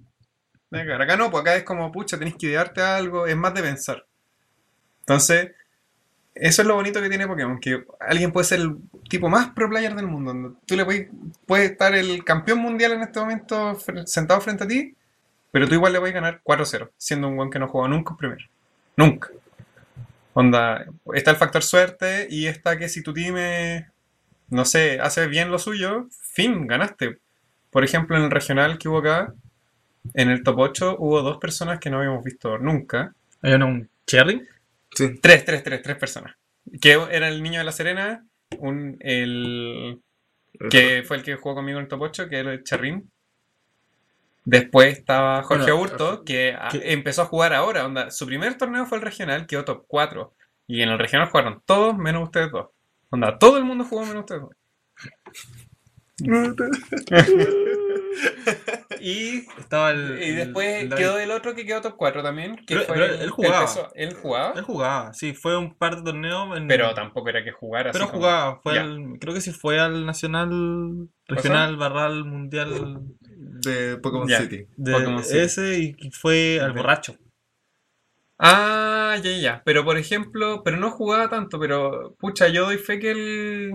Acá no, pues acá es como, pucha, tenéis que idearte algo, es más de pensar. Entonces, eso es lo bonito que tiene Pokémon, que alguien puede ser el tipo más pro player del mundo. Tú le puedes, puede estar el campeón mundial en este momento sentado frente a ti, pero tú igual le puedes ganar 4-0, siendo un buen que no juega nunca un primero. Nunca. Onda, está el factor suerte y está que si tu team, no sé, hace bien lo suyo, fin, ganaste. Por ejemplo, en el regional que hubo acá, en el top 8 hubo dos personas que no habíamos visto nunca. Hay un Cherry. Sí. Tres, tres, tres, tres personas. Que era el niño de la Serena, un, el que fue el que jugó conmigo en el top 8, que era el Charrín. Después estaba Jorge Bueno, Aburto, que, a- que- empezó a jugar ahora. Onda, su primer torneo fue el regional, quedó top 4. Y en el regional jugaron todos menos ustedes dos. Onda, todo el mundo jugó menos ustedes dos. y, Estaba el. y después el- quedó el otro que quedó top 4 también. Que Pero- fue pero el- él jugaba. empezó- él jugaba. Él jugaba, sí, fue un par de torneos. En, Pero tampoco era que jugara así pero como- jugaba, fue Ya. al- creo que sí fue al Nacional, Regional, Barral, Mundial De Pokémon. City. de Pokémon City. ese y fue al borracho. Ah, ya, ya. Pero por ejemplo, pero no jugaba tanto, pero pucha, yo doy fe que el.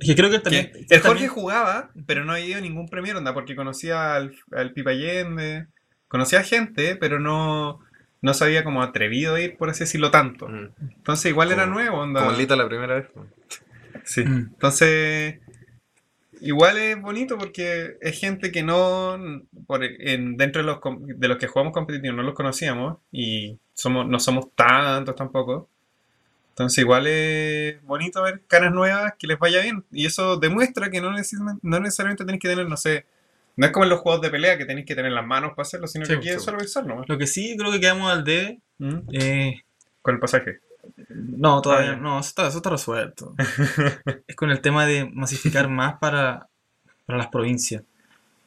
Es que creo que él que también. el Jorge también- jugaba, pero no había ido a ningún premio, onda, porque conocía al, al Pipa Allende, conocía gente, pero no, no se había como atrevido a ir, por así decirlo, tanto. Mm. Entonces igual era nuevo, onda. Como Lita la primera vez. po. Sí. Mm. Entonces, igual es bonito porque es gente que no, por, en, dentro de los, de los que jugamos competitivos no los conocíamos y somos, no somos tantos tampoco. Entonces, igual es bonito ver caras nuevas que les vaya bien. Y eso demuestra que no, necesariamente, no necesariamente tenéis que tener, no sé, no es como en los juegos de pelea que tenéis que tener las manos para hacerlo, sino Sí, que aquí es solo pensar nomás. Lo que sí creo que quedamos al D. ¿Mm? eh, Con el pasaje. No, todavía Ah, no, eso está, eso está resuelto. es con el tema de masificar más para, para las provincias.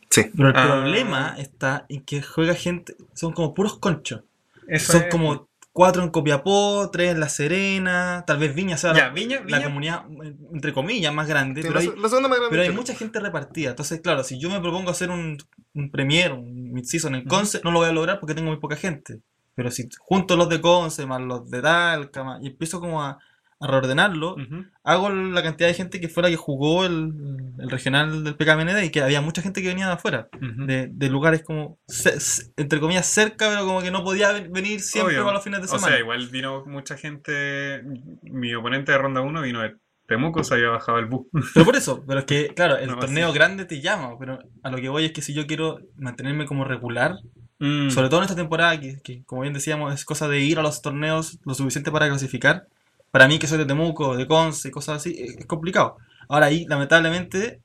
Sí. Pero el Ah. problema está en que juega gente, son como puros conchos. Eso son es- como cuatro en Copiapó, tres en La Serena, tal vez Viña sea Ya, la, Viña, la Viña- comunidad, entre comillas, más grande. Sí, pero la, hay, la segunda más grande. pero hay de Chile. mucha gente repartida. Entonces, claro, si yo me propongo hacer un, un premier, un mid-season en. Conce, no lo voy a lograr porque tengo muy poca gente. Pero si junto los de Conce, más los de Talca, más- y empiezo como a, a reordenarlo, Ujú. hago la cantidad de gente que fue la que jugó el, el regional del PKMND y que había mucha gente que venía de afuera, Ujú. de, de lugares como, entre comillas, cerca, pero como que no podía ven- venir siempre Obvio. para los fines de O semana. sea, igual vino mucha gente. Mi oponente de ronda 1 vino de Temuco, se había bajado el bus. Pero por eso, pero es que, claro, el No, torneo sí. grande te llama, pero a lo que voy es que si yo quiero mantenerme como regular, Mm. sobre todo en esta temporada, que, que, como bien decíamos, es cosa de ir a los torneos lo suficiente para clasificar, para mí que soy de Temuco, de Conce, cosas así, es, complicado. Ahora ahí, lamentablemente,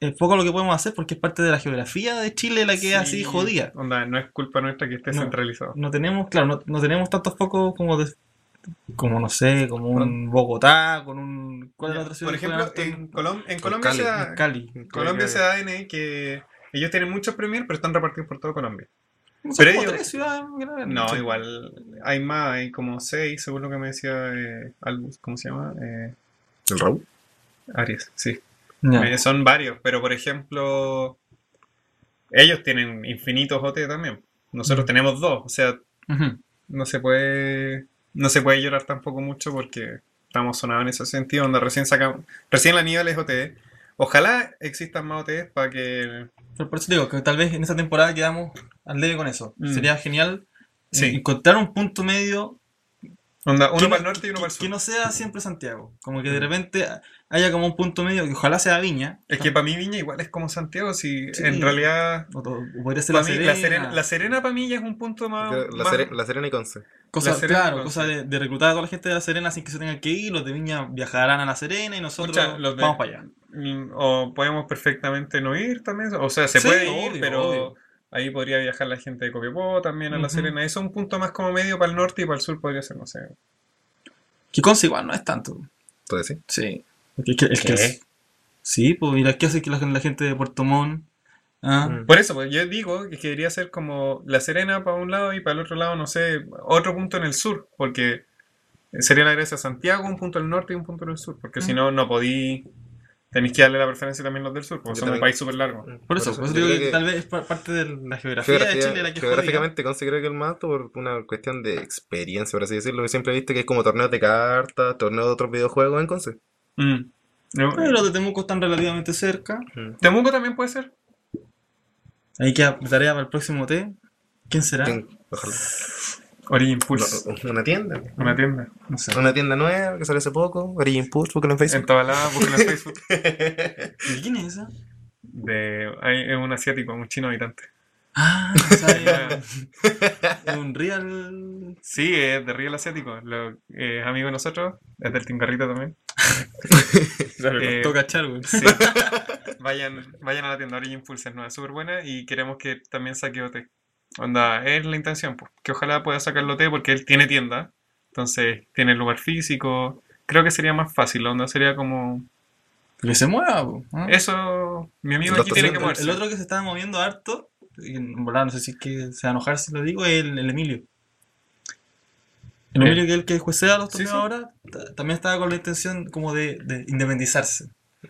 es poco lo que podemos hacer porque es parte de la geografía de Chile la que es así Sí, jodida. Onda, no es culpa nuestra que esté No. centralizado. No tenemos, claro, no, no tenemos tantos focos como de, como no sé, como un Bogotá, con un... ¿Cuál es la otra ciudad Por ejemplo, en, Colom- en Colombia, Cali. se da, En Cali. en Colombia se da N que ellos tienen muchos premios, pero están repartidos por todo Colombia. Son Pero como tres ciudades grandes. No, Sí. igual hay más, hay como seis, según lo que me decía eh, Albus, ¿cómo se llama? Eh, ¿El Raúl? Aries, sí. Eh, son varios, pero por ejemplo, ellos tienen infinitos OT también. Nosotros Mm. tenemos dos, o sea, no se puede no se puede llorar tampoco mucho porque estamos sonados en ese sentido, donde recién sacamos, recién la nivel es OT. Ojalá existan más OT para que Pero por eso digo que tal vez en esta temporada quedamos al debe con eso. Mm. Sería genial eh, Sí. encontrar un punto medio onda, uno no- para el norte y uno para el sur. que no sea siempre Santiago. Como que de Mm. repente haya como un punto medio que ojalá sea Viña. Es que para mí Viña igual es como Santiago, si Sí. en realidad O, podría ser la mí, Serena. la Serena, la Serena para mí ya es un punto más, La, más- Sere- la Serena y Conce. Cosa, Serena, claro, entonces. cosa de, de reclutar a toda la gente de La Serena sin que se tengan que ir. Los de Viña viajarán a La Serena y nosotros Pucha, los de- vamos para allá. Mm, O podemos perfectamente no ir también. O sea, se Sí, puede ir, obvio, pero obvio. Ahí podría viajar la gente de Copiapó también a La. Serena. Eso es un punto más como medio para el norte y para el sur podría ser, no sé. Que Conce igual no es tanto. ¿Tú decís? Sí. Porque es que, es que ¿Qué? es- sí, pues mira, ¿qué hace que la, la gente de Puerto Montt? Ah, Mm. Por eso, pues yo digo que debería ser como La Serena para un lado y para el otro lado, no sé, otro punto en el sur, porque sería la Grecia Santiago, un punto en el norte y un punto en el sur, porque si Mm. no, no podí. Tenéis que darle la preferencia también a los del sur, porque Yo somos un país súper largo. Por eso, por eso yo digo creo que, que tal vez es pa- parte de la geografía geografía- de Chile la que geográficamente Conce creo que el más alto por una cuestión de experiencia, por así decirlo. que Siempre he visto que hay como torneos de cartas, torneos de otros videojuegos en Conce. Mm. No, Pero los de Temuco están relativamente cerca. Temuco también puede ser. Ahí queda tarea para el próximo T. ¿Quién será? ¿Quién? Ojalá. Origin Pulse, No, una tienda. una tienda. No sé. Una tienda nueva que salió hace poco. Origin Pulse, búsquenlo en En Facebook. Tabalá, busquen en Facebook. ¿Y quién es esa? De, hay- es un asiático, un chino habitante. Ah, o sea, un real. Sí, es de Real Asiático. Lo, eh, es amigo de nosotros, es del Team Garrita también. Me Eh, costó cachar, güey. Sí. vayan, vayan a la tienda Origin Pulse, es nueva, es súper buena y queremos que también saque OT. Onda, es la intención, pues, que ojalá pueda sacarlo OT porque él tiene tienda, entonces tiene lugar físico. Creo que sería más fácil, la onda sería como. Que se mueva, po. Eso, mi amigo aquí tiene que moverse. El otro que se estaba moviendo harto, y en verdad no sé si es que se va a enojar si lo digo, es el, el Emilio. El Eh. Emilio, que es el que juecea los Sí, torneos sí. ahora, ta- también estaba con la intención como de, de independizarse.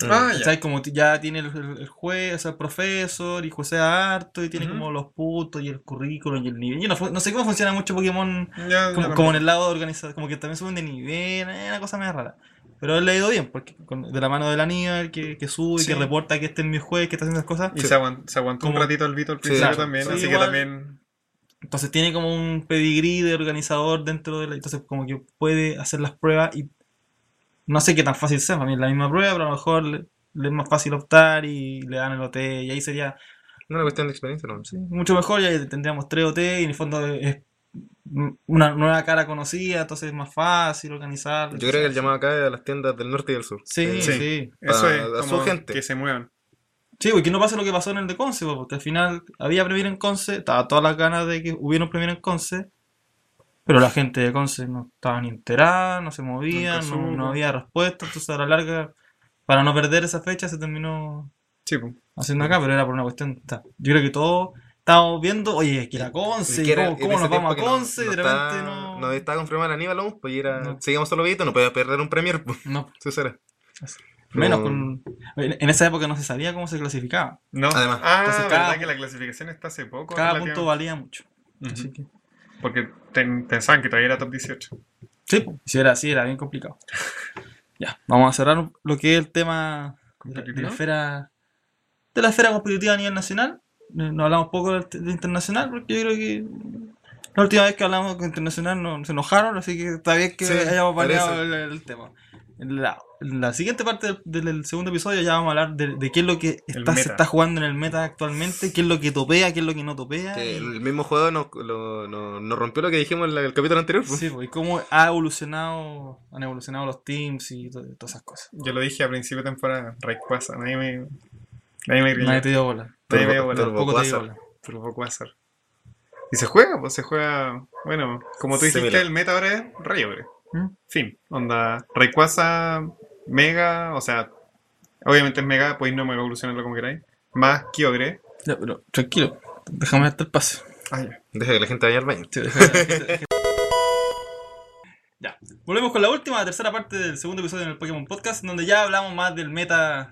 Ah, ya. ¿Cachai? Como ya tiene el, el, juez, o sea, el profesor, y juecea harto, y tiene Ujú. como los puntos, y el currículum, y el nivel. Yo no, no sé cómo funciona mucho Pokémon Ya, como, como en el lado de organizado, como que también suben de nivel, es una cosa medio rara. Pero él le ha ido bien, porque con- de la mano de la niña, que, que sube, Sí. que reporta que este es mi juez, que está haciendo las cosas. Y se, aguant- se aguantó un Como- ratito el Vito al Sí, principio claro. también, Sí, así que igual- también. Entonces tiene como un pedigrí de organizador dentro de la... Entonces como que puede hacer las pruebas y no sé qué tan fácil sea, para mí es la misma prueba, pero a lo mejor le, le es más fácil optar y le dan el OT y ahí sería No es una cuestión de experiencia, ¿no? sí, mucho mejor, ya tendríamos tres OT y en el fondo es una nueva cara conocida, entonces es más fácil organizar. Yo creo que el llamado acá es a las tiendas del norte y del sur. Sí, Eh, sí. Sí. Eso es a su gente. que se muevan. Sí, porque no pase lo que pasó en el de Conce, po, porque al final había Premier en Conce, estaba todas las ganas de que hubiera un Premier en Conce, pero la gente de Conce no estaba ni enterada, no se movía, no, había respuesta, entonces a la larga, para no perder esa fecha, se terminó Sí, pues. haciendo acá, pero era por una cuestión. Yo creo que todos estábamos viendo, oye, que era Conce, Y cómo, nos vamos a no- Conce, y no de repente está- no. No estaba confirmado el Aníbal aún, pues y era. No. Seguíamos solo visto, no podía perder un Premier, pues. no, Eso era. menos No. con. En esa época no se sabía cómo se clasificaba. No. Además. ah, Entonces, verdad cada- que la clasificación está hace poco. Cada punto valía mucho. Así que. Porque pensaban que todavía era top 18. Sí, si era así, era bien complicado. Ya, vamos a cerrar lo que es el tema de la, de esfera de la esfera competitiva a nivel nacional. No hablamos poco del internacional porque yo creo que la última vez que hablamos de internacional no, se enojaron, así que está bien que Sí, hayamos variado el tema. En la, en la siguiente parte del, segundo episodio ya vamos a hablar de, de qué es lo que está, se está jugando en el meta actualmente, qué es lo que topea, qué es lo que no topea. Que y- el mismo juego nos, lo- no- nos rompió lo que dijimos en la- el capítulo anterior. pues. Sí, pues, y cómo ha evolucionado, han evolucionado los teams y to- todas esas cosas. Yo lo dije a principio de temporada. Rayquaza. Nadie me. Nadie me creyó. Nadie te dio bola. Nadie me dio bola. Tampoco te dio bola. Y se juega, pues se juega. Bueno, como tú dijiste, Similar. el meta ahora es Rayogre. Fin. Onda. Rayquaza, Mega. O sea, obviamente es Mega, podéis no mega evolucionarlo como queráis. Más Kyogre. Ya, pero tranquilo, déjame darte el pase. Ah, ya. Deja que la gente vaya al baño. Sí, ya, volvemos con la última, la tercera parte del segundo episodio en el Pokémon Podcast, donde ya hablamos más del meta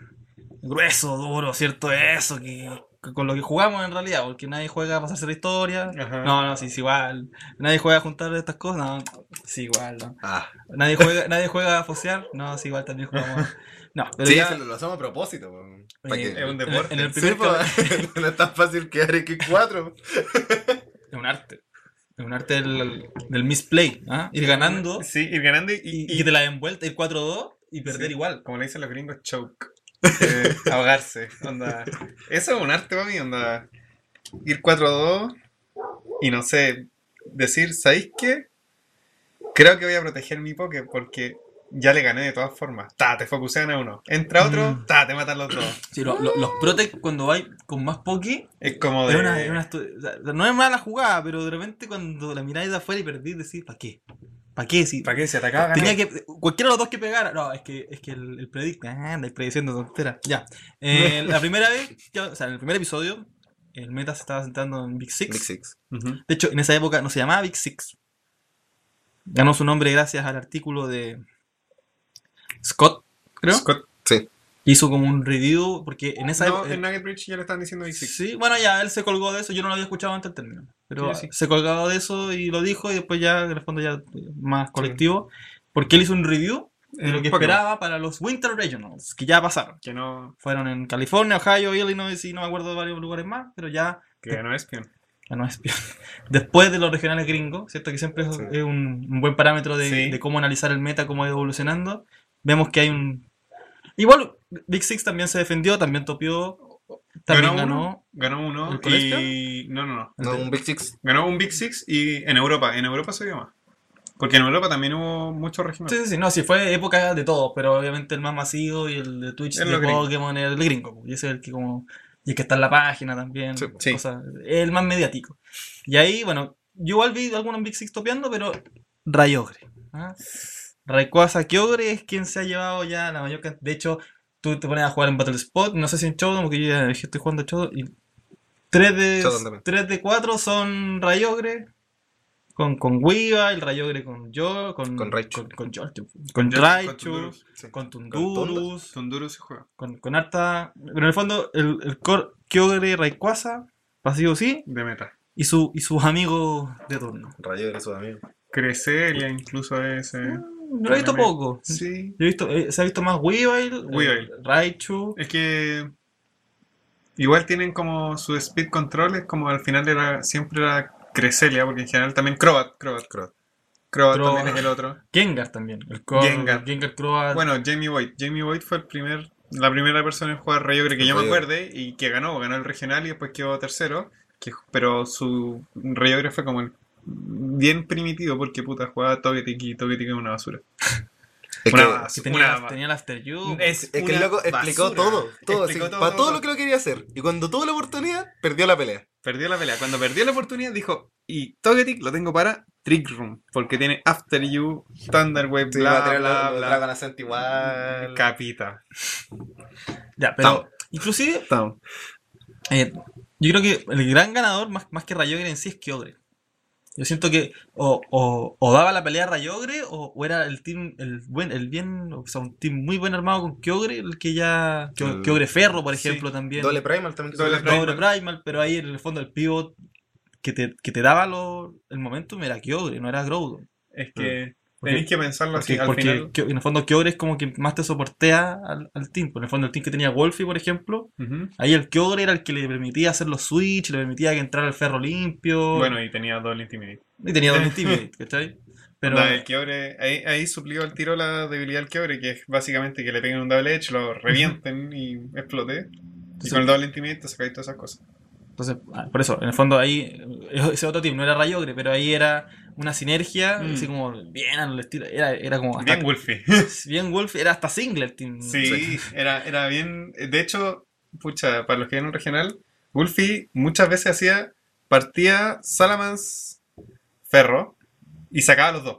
grueso, duro, ¿cierto? Eso, que con lo que jugamos en realidad, porque nadie juega a pasarse la historia. Ajá. No, no, sí, es igual. Nadie juega a juntar estas cosas, no, sí, igual, no. Ah. Nadie juega, nadie juega a fosear, no, sí, igual también jugamos. No, pero Sí, ya, lo, lo hacemos a propósito. es un en- deporte. En, el Sí, pues, no es tan fácil quedar X4. Es un arte. Es un arte del, del misplay. ¿ah? Ir ganando Sí, ir ganando y, y, y- y te la den vuelta, ir 4-2 y perder Sí, igual. Como le dicen los gringos, choke. Eh, ahogarse. Onda. Eso es un arte para mí, onda. Ir 4-2 y no sé, decir, ¿sabéis qué? Creo que voy a proteger mi Poké porque ya le gané de todas formas. Ta, te focusean a uno. Entra otro, Mm. ta, te matan los dos. Sí, lo- lo- los Protect cuando vais con más Poké, Es como es de. una, es no es mala jugada, pero de repente cuando la miráis de afuera y perdís, decís, ¿para qué? ¿Para qué? Si ¿Para qué se atacaba? tenía que. Cualquiera de los dos que pegara. No, es que, es que el, el predict. Ah, andáis prediciendo tonteras. Ya. Eh, la primera vez, que- o sea, en el primer episodio, el meta se estaba sentando en Big Six. Big Six. De hecho, en esa época no se llamaba Big Six. Ganó su nombre gracias al artículo de Scott, creo. Scott. Sí. Hizo como un review, porque en esa No, época. en Nugget Bridge ya le estaban diciendo Big Six. Sí, bueno, ya él se colgó de eso. Yo no lo había escuchado antes del término. Pero Sí, sí. se colgaba de eso y lo dijo, y después ya, en el fondo, ya más colectivo. Porque él hizo un review de lo que esperaba para los Winter Regionals, que ya pasaron. Que no. Fueron en California, Ohio, Illinois y no me acuerdo de varios lugares más, pero ya Que ganó Espion. ya no es peor. Después de los regionales gringos, ¿cierto? Que siempre es, Sí. un, un buen parámetro de, Sí. de cómo analizar el meta, cómo ido evolucionando. Vemos que hay un. Igual, Big Six también se defendió, también topió, también Ganó ganó. uno. Ganó uno. ¿El? Y. No, no, no. No, un Big Six. Ganó un Big Six y en Europa. En Europa se vio más. Porque en Europa también hubo muchos regionales. Sí, sí, sí, no, sí, fue época de todos, pero obviamente el más masivo y el de Twitch Es de. Pokémon es el gringo, y ese es el que como. Y el que está en la página también, Sí, sí. el más mediático. Y ahí, bueno, yo igual vi algunos Big Six topeando, pero Rayogre. ¿ah? Rayquaza Kyogre es quien se ha llevado ya la mayor cantidad. De hecho, tú te pones a jugar en Battle Spot, no sé si en Showdown, porque yo ya dije, estoy jugando Showdown, y 3 de, Showdown también. 3 de 4 son Rayogre. Con, con Weavile, el Rayogre con yo, con, Con Raichu. con, con, con Con Raichu, Tundurus. Sí. con Con Tundurus, Tundurus se juega. con, con harta. Pero en el fondo, el, el core Kyogre Rayquaza, pasivo sí, De meta. y, su, y sus amigos de turno. Rayo de sus amigos. Creceria incluso a ese. Lo he visto poco. Sí. Yo he visto, eh, se ha visto más Weavile, Weavile. eh, Raichu. Es que. Igual tienen como su speed control, es como al final era siempre era Cresselia, porque en general también Crobat. Crobat. Crobat Crobat. también es el otro. Gengar también. El Gengar. Gengar Croat. Bueno, Jamie Boyd. Jamie Boyd fue el primer, la primera persona en jugar Rayogre que yo me acuerde y que ganó, ganó el regional y después quedó tercero. Que, pero su Rayogre fue como el bien primitivo porque puta jugaba Togetic y Togetic es una basura. Es Una que, basura. que tenía, una- la- tenía el After You. Es, es que el loco explicó basura. todo. todo Explicó así, todo, para todo todo. lo que lo quería hacer. Y cuando tuvo la oportunidad, perdió la pelea. Perdió la pelea. Cuando perdió la oportunidad dijo, y Togetic lo tengo para Trick Room, porque tiene After You, Thunder Wave, Sí, bla, bla, los bla. Dragon Ascent igual. Capita. Ya, pero Inclusive, Estamos. eh, yo creo que el gran ganador, más, más que Rayogre en sí, es Kyogre. Yo siento que o, o, o daba la pelea a Rayogre o, o era el team, el buen, el bien, o sea, un team muy buen armado con Kyogre, el que ya. Kyogre Ferro, por sí, ejemplo, también. Doble Primal también. que Doble Primal, pero ahí en el fondo el pivot que te, que te daba lo- el momentum era Kyogre, no era Groudon. Es que tenéis que pensarlo así. Porque, Al porque final. En el fondo Kyogre es como que más te soportea al, al team. Por en el fondo el team que tenía Wolfie, por ejemplo, ahí el Kyogre era el que le permitía hacer los switch, le permitía que entrara el ferro limpio. Bueno, y tenía doble intimidate. y tenía doble intimidate, ¿cachai? Pero Onda, el Kyogre, ahí, ahí suplió al tiro la debilidad del Kyogre, que es básicamente que le peguen un double edge, lo revienten y explote. Y con el doble intimidate te sacáis todas esas cosas. entonces, ah, por eso, en el fondo ahí, eh, ese otro team no era Rayogre, pero ahí era una sinergia, Mm. así como bien al estilo, era, era como hasta, Bien Wolfie. bien Wolfie, era hasta Singler team. Sí, era, era bien. De hecho, pucha, para los que vienen regional, Wolfie muchas veces hacía partida Salamans Ferro y sacaba los dos.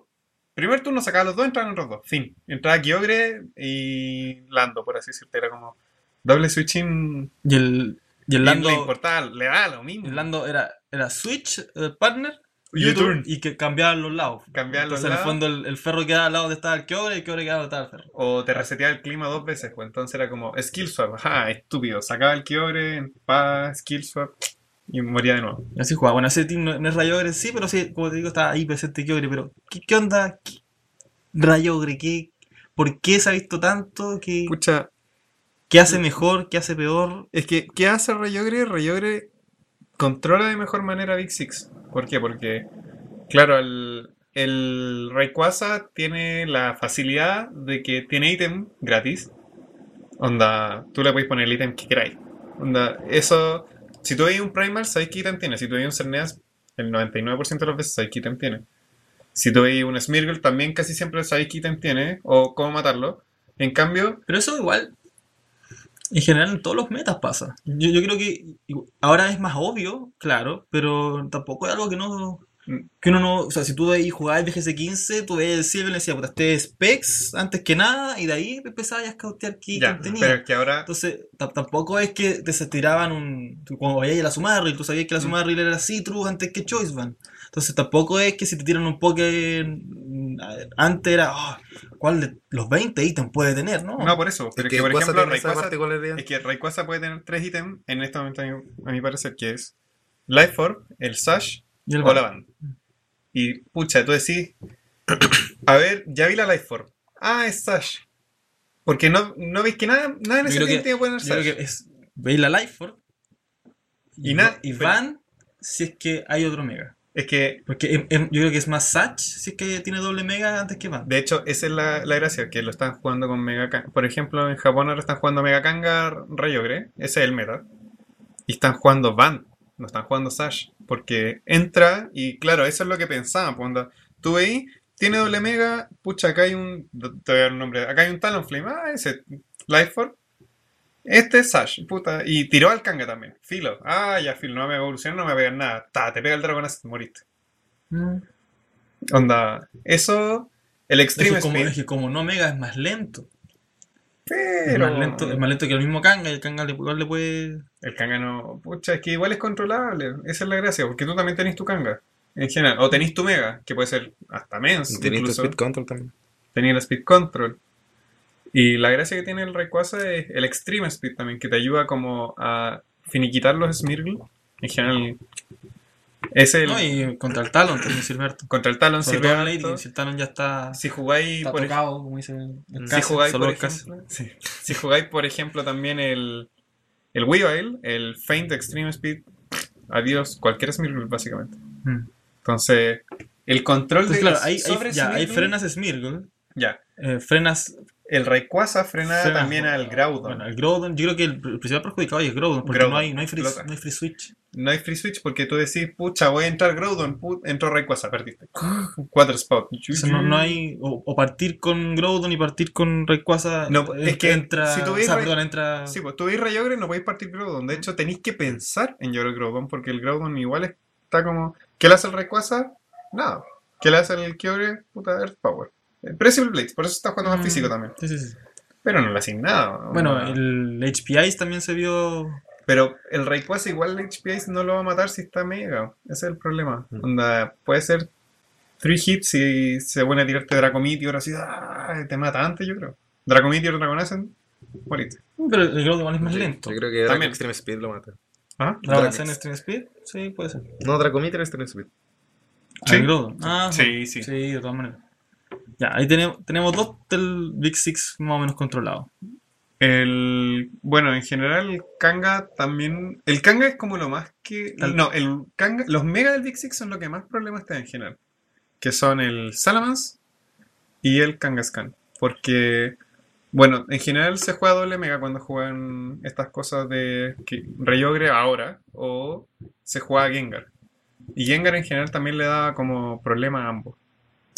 Primer turno sacaba los dos, entraban los dos. Fin. Entraba Kyogre y Lando, por así decirte. Era como doble switching. Y el, y el Lando, le importaba, le da lo mismo. el Lando era, era Switch, eh, Partner, U-turn. y que cambiaban los lados. Cambiaban los Entonces, en el lados. fondo, el, el ferro quedaba al lado donde estaba el Kyogre y el Kyogre quedaba donde estaba el ferro. O te reseteaba el clima dos veces, pues entonces era como skill swap, ajá, estúpido. Sacaba el Kyogre, pa, skill swap y moría de nuevo. Así jugaba. Bueno, ese team no, no es Rayogre, sí, pero sí, como te digo, estaba ahí presente Kyogre. Pero, ¿qué, qué onda? ¿Qué- Rayogre, ¿qué, ¿por qué se ha visto tanto? ¿Qué, Pucha, qué hace mejor? ¿Qué hace peor? es que, ¿qué hace Rayogre? Rayogre controla de mejor manera Big Six. ¿Por qué? Porque, claro, el, el Rayquaza tiene la facilidad de que tiene ítem gratis. Onda, tú le puedes poner el ítem que queráis. Onda, eso, si tú veis un Primal, sabéis qué ítem tiene. Si tú veis un Cerneas, el 99% de las veces sabéis qué ítem tiene. Si tú veis un Smirgle, también casi siempre sabéis qué ítem tiene o cómo matarlo. En cambio, Pero eso igual, en general en todos los metas pasa. Yo, yo creo que ahora es más obvio, claro, pero tampoco es algo que no... Que uno no, o sea, si tú veis jugar el BGC15, tú ves el Silver y le decías, puta, este es Specs antes que nada, y de ahí empezabas a scoutear qué ya, pero es que ahora Entonces, ta- tampoco es que te se tiraban un. Cuando veías la Sumarril, tú sabías que la Mm. Sumarril era Citrus antes que Choice Band. Entonces, tampoco es que si te tiran un Poké mm, antes era. ah, ¿Cuál de los 20 ítems puede tener, no? No, por eso. Pero Es es que, por ejemplo, Rayquaza, es que Rayquaza puede tener tres ítems en este momento, a mi, a mi parecer, que es Life Orb, el Sash Y el o la Band. Y, pucha, tú decís, a ver, ya vi la Life Orb. Ah, es Sash. Porque no, no veis que nada, nada en ese que- tiene que poner Yo Sash. creo que es. Veis la Lifeford. Y na- y pero- van si es que hay otro Mega. Es que, Porque em- em, yo creo que es más Satch si es que tiene doble Mega antes que Van. de hecho, esa es la, la gracia, que lo están jugando con Mega Kanga. Por ejemplo, en Japón ahora están jugando Mega Kanga Rayogre, ese es el meta. Y están jugando Van, no están jugando Sash. Porque entra, y claro, eso es lo que pensaban. Onda, tú veis, tiene doble Mega, pucha, acá hay un. Te voy a dar un nombre. Acá hay un Talonflame, ah, ese, Lifeform. Este es Sash, puta. Y tiró al Kanga también. Filo. Ah, ya, Filo, no me evoluciona, no me pegan nada. Ta, te pega el Dragonazo, moriste. Mm. Onda, eso. El Es Extreme que, como, Speed. es que como no Mega es más lento. Es Pero. más lento, es más lento que el mismo Kanga y el Kanga le, igual le puede. El Kanga no. Pucha, es que igual es controlable. Esa es la gracia, porque tú también tenés tu Kanga. En general. O tenés tu Mega, que puede ser hasta menos. Tenés tu speed control también. Tenía el Speed Control. Y la gracia que tiene el Rayquaza es el Extreme Speed también, que te ayuda como a finiquitar los Smirgle. En general. Es el. No, y contra el Talon también sirve harto. Contra el Talon Sobre sirve harto. Lady, si el Talon ya está, Si jugáis, está por ej- tocado, como dice el el Si jugáis, solo por ejemplo, sí. si jugáis, por ejemplo, también el, el Weavile, el Faint Extreme Speed, adiós, cualquier Smirgle, básicamente. Mm. Entonces, el control Entonces, de claro, ahí- sobre ya, ahí Smirgle- frenas Smirgle, Ya. eh, frenas, El Rayquaza frena también al Groudon. Bueno, el Groudon, yo creo que el, el principal perjudicado es Groudon, porque Groudon, no hay, no, hay free, explota. no hay free switch. No hay free switch porque tú decís, pucha, voy a entrar Groudon, entró Rayquaza, perdiste. Cuatro spots. O sea, no, no hay, o, o partir con Groudon y partir con Rayquaza. No, es eh, que entra, si tú o sea, Ray- entra. Sí, pues tú veis Rayogre no podéis partir Groudon. De hecho, tenéis que pensar en llorar Groudon porque el Groudon igual está como. ¿Qué le hace el Rayquaza? Nada. ¿Qué le hace el Kyogre? Puta, Earth Power. Eh, Preciable Blades, por eso está jugando más Mm, físico también. Sí, sí, sí. Pero no le hacen nada. Bueno, onda. el HPI también se vio. Pero el Rayquaza igual el HPI no lo va a matar si está mega. Ese es el problema. Mm. Onda, puede ser 3 hits y se pone a tirarte Dracometeor así, ¡ah! te mata antes, yo creo. Dracometeor, Dragonacen, moriste. Pero el Groudon igual es más lento. Yo creo que Draco También. Extreme Speed lo mata. ¿Ah? ¿Dragonacen Dracometeor. Stream Speed? Sí, puede ser. No, Dracometer Extreme Speed. Ah, Sí. el Groudon. Ah, Sí, sí. Sí, de todas maneras. Ya, ahí tenemos, tenemos dos del Big Six más o menos controlados. El, bueno, en general el Kanga también... El Kanga es como lo más que... Tal- No, el Kanga, los Mega del Big Six son lo que más problemas tienen en general. Que son el Salamence y el Kangaskhan. Porque, bueno, en general se juega doble Mega cuando juegan estas cosas de que, Rayogre ahora o se juega Gengar. Y Gengar en general también le da como problema a ambos.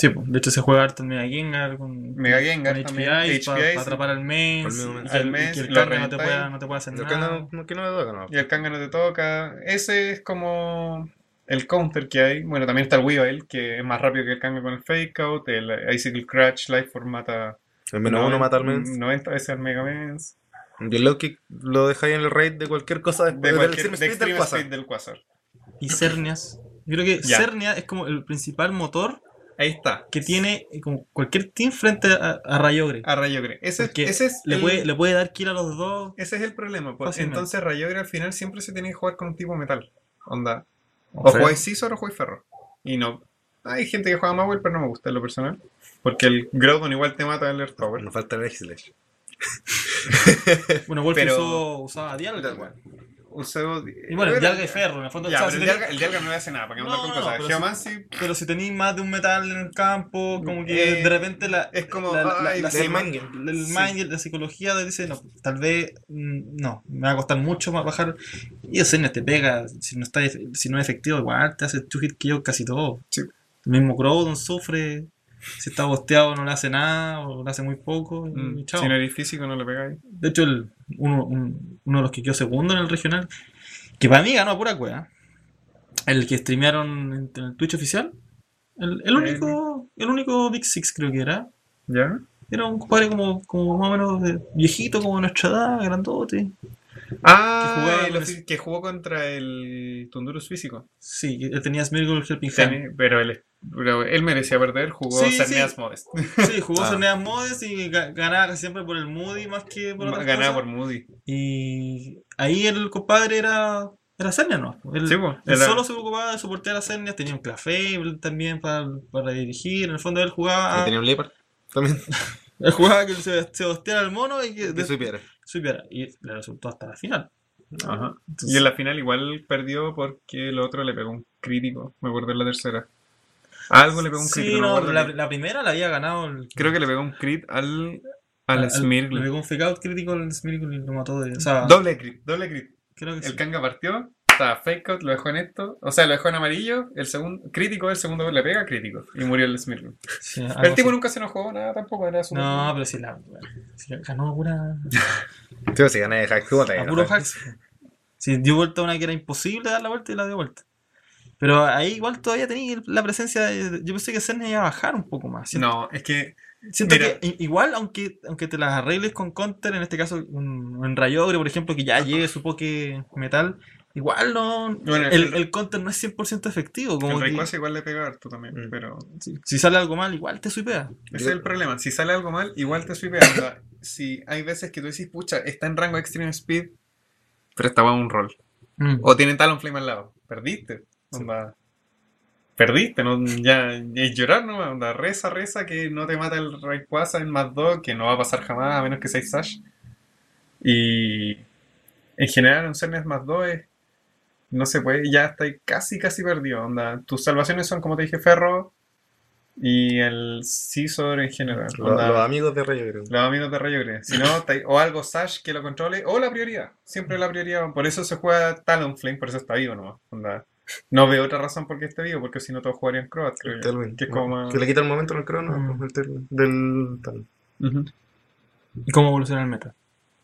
Sí, pues, de hecho se juega harto en Mega Gengar con, Mega Gengar con también, HPIs para atrapar al mes, Al mes. y el- mes, el Kanga no te, pueda, no te puede hacer nada. no, no- que no me toca, no. Y el Kanga no te toca. Ese es como el counter que hay. Bueno, también está el Weavile, que es más rápido que el Kanga con el Fake Out. El Icicle Crash Lifeform mata. El menos uno mata al menos. 90 veces al Mega Mens. Y el low kick lo dejáis en el raid de cualquier cosa De después del cualquier de del del Quasar. Y Cernias. Yo creo que Ya. Cernia es como el principal motor Ahí está. que tiene eh, como cualquier team frente a, a Rayogre. A Rayogre. Ese, Porque ese es le, el, puede, le puede dar kill a los dos. ese es el problema. pues. Entonces Rayogre al final siempre se tiene que jugar con un tipo metal. Onda. O Ferro. jugáis Scizor o jugáis Ferro. Y no. Hay gente que juega Mawel, pero no me gusta en lo personal. Porque el Groudon igual te mata el Earth Power. Nos falta el Slash. Bueno, Wolf Pero- usó, usaba Dialga. Igual. Useo- Y bueno, Dialga y Ferro. En el fondo, Ya, o sea, pero si el tenés- el no le hace nada, para que No, andar con no, cosas. pero Geomancy, Pero si tenéis más de un metal en el campo, como que Eh, de repente la. es como, La, la- ay, la- la- mind el Sí. mind y la psicología te dice, no, tal vez. mm, No, me va a costar mucho más bajar. Y ese te pega. Si no, está, si no es efectivo, igual te hace two hit kill casi todo. Sí. El mismo Groudon sufre. Si está bosteado, no le hace nada, o le hace muy poco. Y mm, chao. si no eres físico, no le pegáis. De hecho, el, uno, un- uno de los que quedó segundo en el regional, que para mí ganó a pura cueva, el que streamearon en, en el Twitch oficial, el, el único el único Big Six creo que era. ¿Ya? Era un compadre como, como más o menos de- viejito, como de nuestra edad, grandote. Ah, Que que jugó contra el Tundurus físico. Sí, que tenía Smirgul Helping Hand. Pero, él, pero él merecía perder, jugó Sí, Cerneas sí. Modest. Sí, jugó Ah. Cerneas Modes y ga- ganaba siempre por el Moody más que por otras Ganaba cosas. por Moody. Y ahí el compadre era, era Cernia, ¿no? Él, Sí, pues, él era- solo se ocupaba de soportear a Cernia, tenía un Clefable también para, para dirigir. En el fondo él jugaba. Y tenía un Leopard también. Él jugaba que se, se al mono y que De su Y le resultó hasta la final. Ajá. Entonces- Y en la final igual perdió porque el otro le pegó un crítico. Me acuerdo en la tercera. Algo le pegó un Sí, crítico. no me no, acuerdo la, primera la había ganado el. Creo que le pegó un crit al, al, al- Le Smirgle. pegó un fake out crítico al Smirgul y lo mató de. O sea, Doble crit, doble crit. creo que sí. El Kanga partió, fake out, lo dejó en esto. O sea, lo dejó en amarillo. El segundo, crítico, el segundo le pega crítico. Y murió el Smirgle. Sí, El tipo así. nunca se enojó, nada tampoco. Era su. No, pero sí, la, sí, ganó a pura. Tío, si gana de hack, ¿cómo te a puro hacks. Sí, dio vuelta una que era imposible dar la vuelta y la dio vuelta. Pero ahí igual todavía tenía la presencia de. Yo pensé que Cerny iba a bajar un poco más. Siento, No, es que siento mira. que igual, aunque, aunque te las arregles con counter, en este caso un, un Rayogre, por ejemplo, que ya lleve su poke metal, igual no. Bueno, el, el- el counter no es 100% efectivo. Como el que Rayquaza igual le pega harto también. Mm. Pero si, si sale algo mal, igual te suipea. ese es el problema. Si sale algo mal, igual te swipea. O sea, si hay veces que tú decís, pucha, está en rango Extreme Speed, pero estaba un rol. Mm. O tienen Talonflame al lado. Perdiste. Onda. Perdiste, ¿no? Ya, ya es llorar, ¿no? Onda, reza, reza que no te mata el Rayquaza en más 2, que no va a pasar jamás, a menos que seas Sash. Y en general, un Cernes más 2 es. No se puede, ya está casi, casi perdido. Onda. Tus salvaciones son, como te dije, Ferro y el Scizor en general. Los, Onda, los amigos de Rayo, los amigos de Rayo. Si no, o algo Sash que lo controle, o la prioridad. Siempre la prioridad. Por eso se juega Talonflame, por eso está vivo nomás. Onda. No veo otra razón por qué esté vivo, porque si no todos jugarían Croat, creo yo. Que más- Que le quita el momento en el crono Mm. del tal. Ujú. ¿Y cómo evoluciona el meta?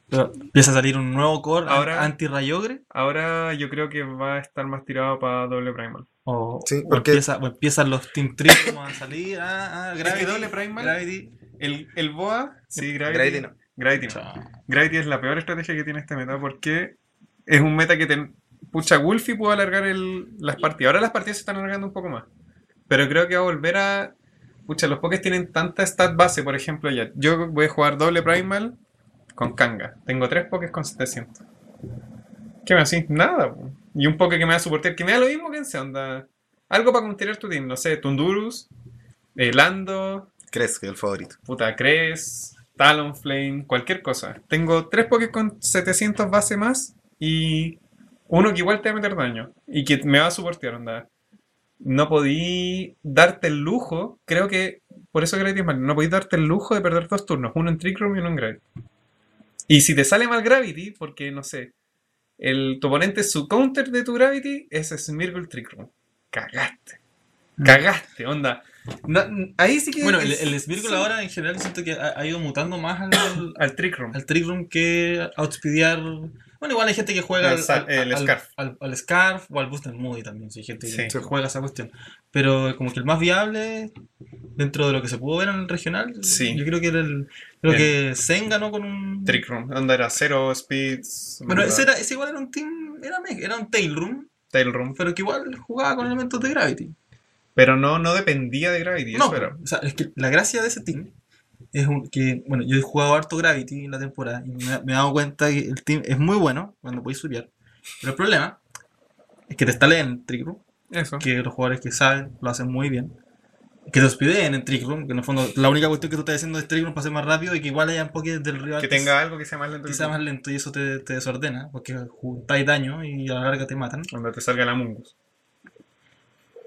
Pero empieza a salir un nuevo core Ahora- anti-Rayogre. Ahora yo creo que va a estar más tirado para doble primal. O, Sí, o porque- empieza, o empiezan los Team Trees como a salir. Ah, ah, que Gravity. doble primal- Gravity. El, el Boa, sí, Gravity, Gravity no. Gravity no. Gravity es la peor estrategia que tiene este meta porque es un meta que te... Pucha, Wolfie pudo alargar el- las partidas. Ahora las partidas se están alargando un poco más. Pero creo que va a volver a... Pucha, los pokés tienen tanta stat base, por ejemplo, ya. Yo voy a jugar doble primal con Kanga. Tengo tres pokés con 700. ¿Qué me decís? Nada. po. Y un poke que me va a soportar, que me da lo mismo que en onda. Algo para contener tu team, no sé, Tundurus, eh, Lando, ¿Crees que es el favorito? puta, Cres, Talonflame, cualquier cosa. Tengo tres Pokés con 700 base más y uno que igual te va a meter daño y que me va a soportear, onda. No podí darte el lujo, creo que por eso Gravity es malo, no podí darte el lujo de perder dos turnos, uno en Trick Room y uno en Gravity. Y si te sale mal Gravity, porque no sé, el, tu oponente, su counter de tu Gravity es Smirgle Trick Room. Cagaste. Cagaste, onda. No, ahí sí que. Bueno, el, es- el Smirgle sí. ahora en general siento que ha, ha ido mutando más al, al, Trick Room. al Trick Room que outspeedear. Bueno, igual hay gente que juega El al, el al- Scarf. al- al Scarf o al Booster Moody también. Si hay gente que Sí. que juega esa cuestión. Pero como que el más viable dentro de lo que se pudo ver en el regional, Sí. yo creo que era el. Creo El- que Zen ganó con un. Trick Room. Onda era cero speeds. Bueno, ¿verdad? ese, era, ese igual era un team. Era, era un Tail Room, Tail Room. pero que igual jugaba con elementos de Gravity. Pero no, no dependía de Gravity. No, eso era. o sea, es que la gracia de ese team es un- que, bueno, yo he jugado harto Gravity en la temporada y me, me he dado cuenta que el team es muy bueno cuando podéis subir. Pero el problema es que te estalen en Trick Room, Eso. que los jugadores que saben lo hacen muy bien. Que te hospedeen en Trick Room, que en el fondo la única cuestión que tú estás haciendo es Trick Room para ser más rápido y que igual hayan Pokés del rival Que tenga algo que sea más lento que sea más lento y eso te, te desordena, porque juntáis daño y a la larga te matan. Donde te salga la Mungus.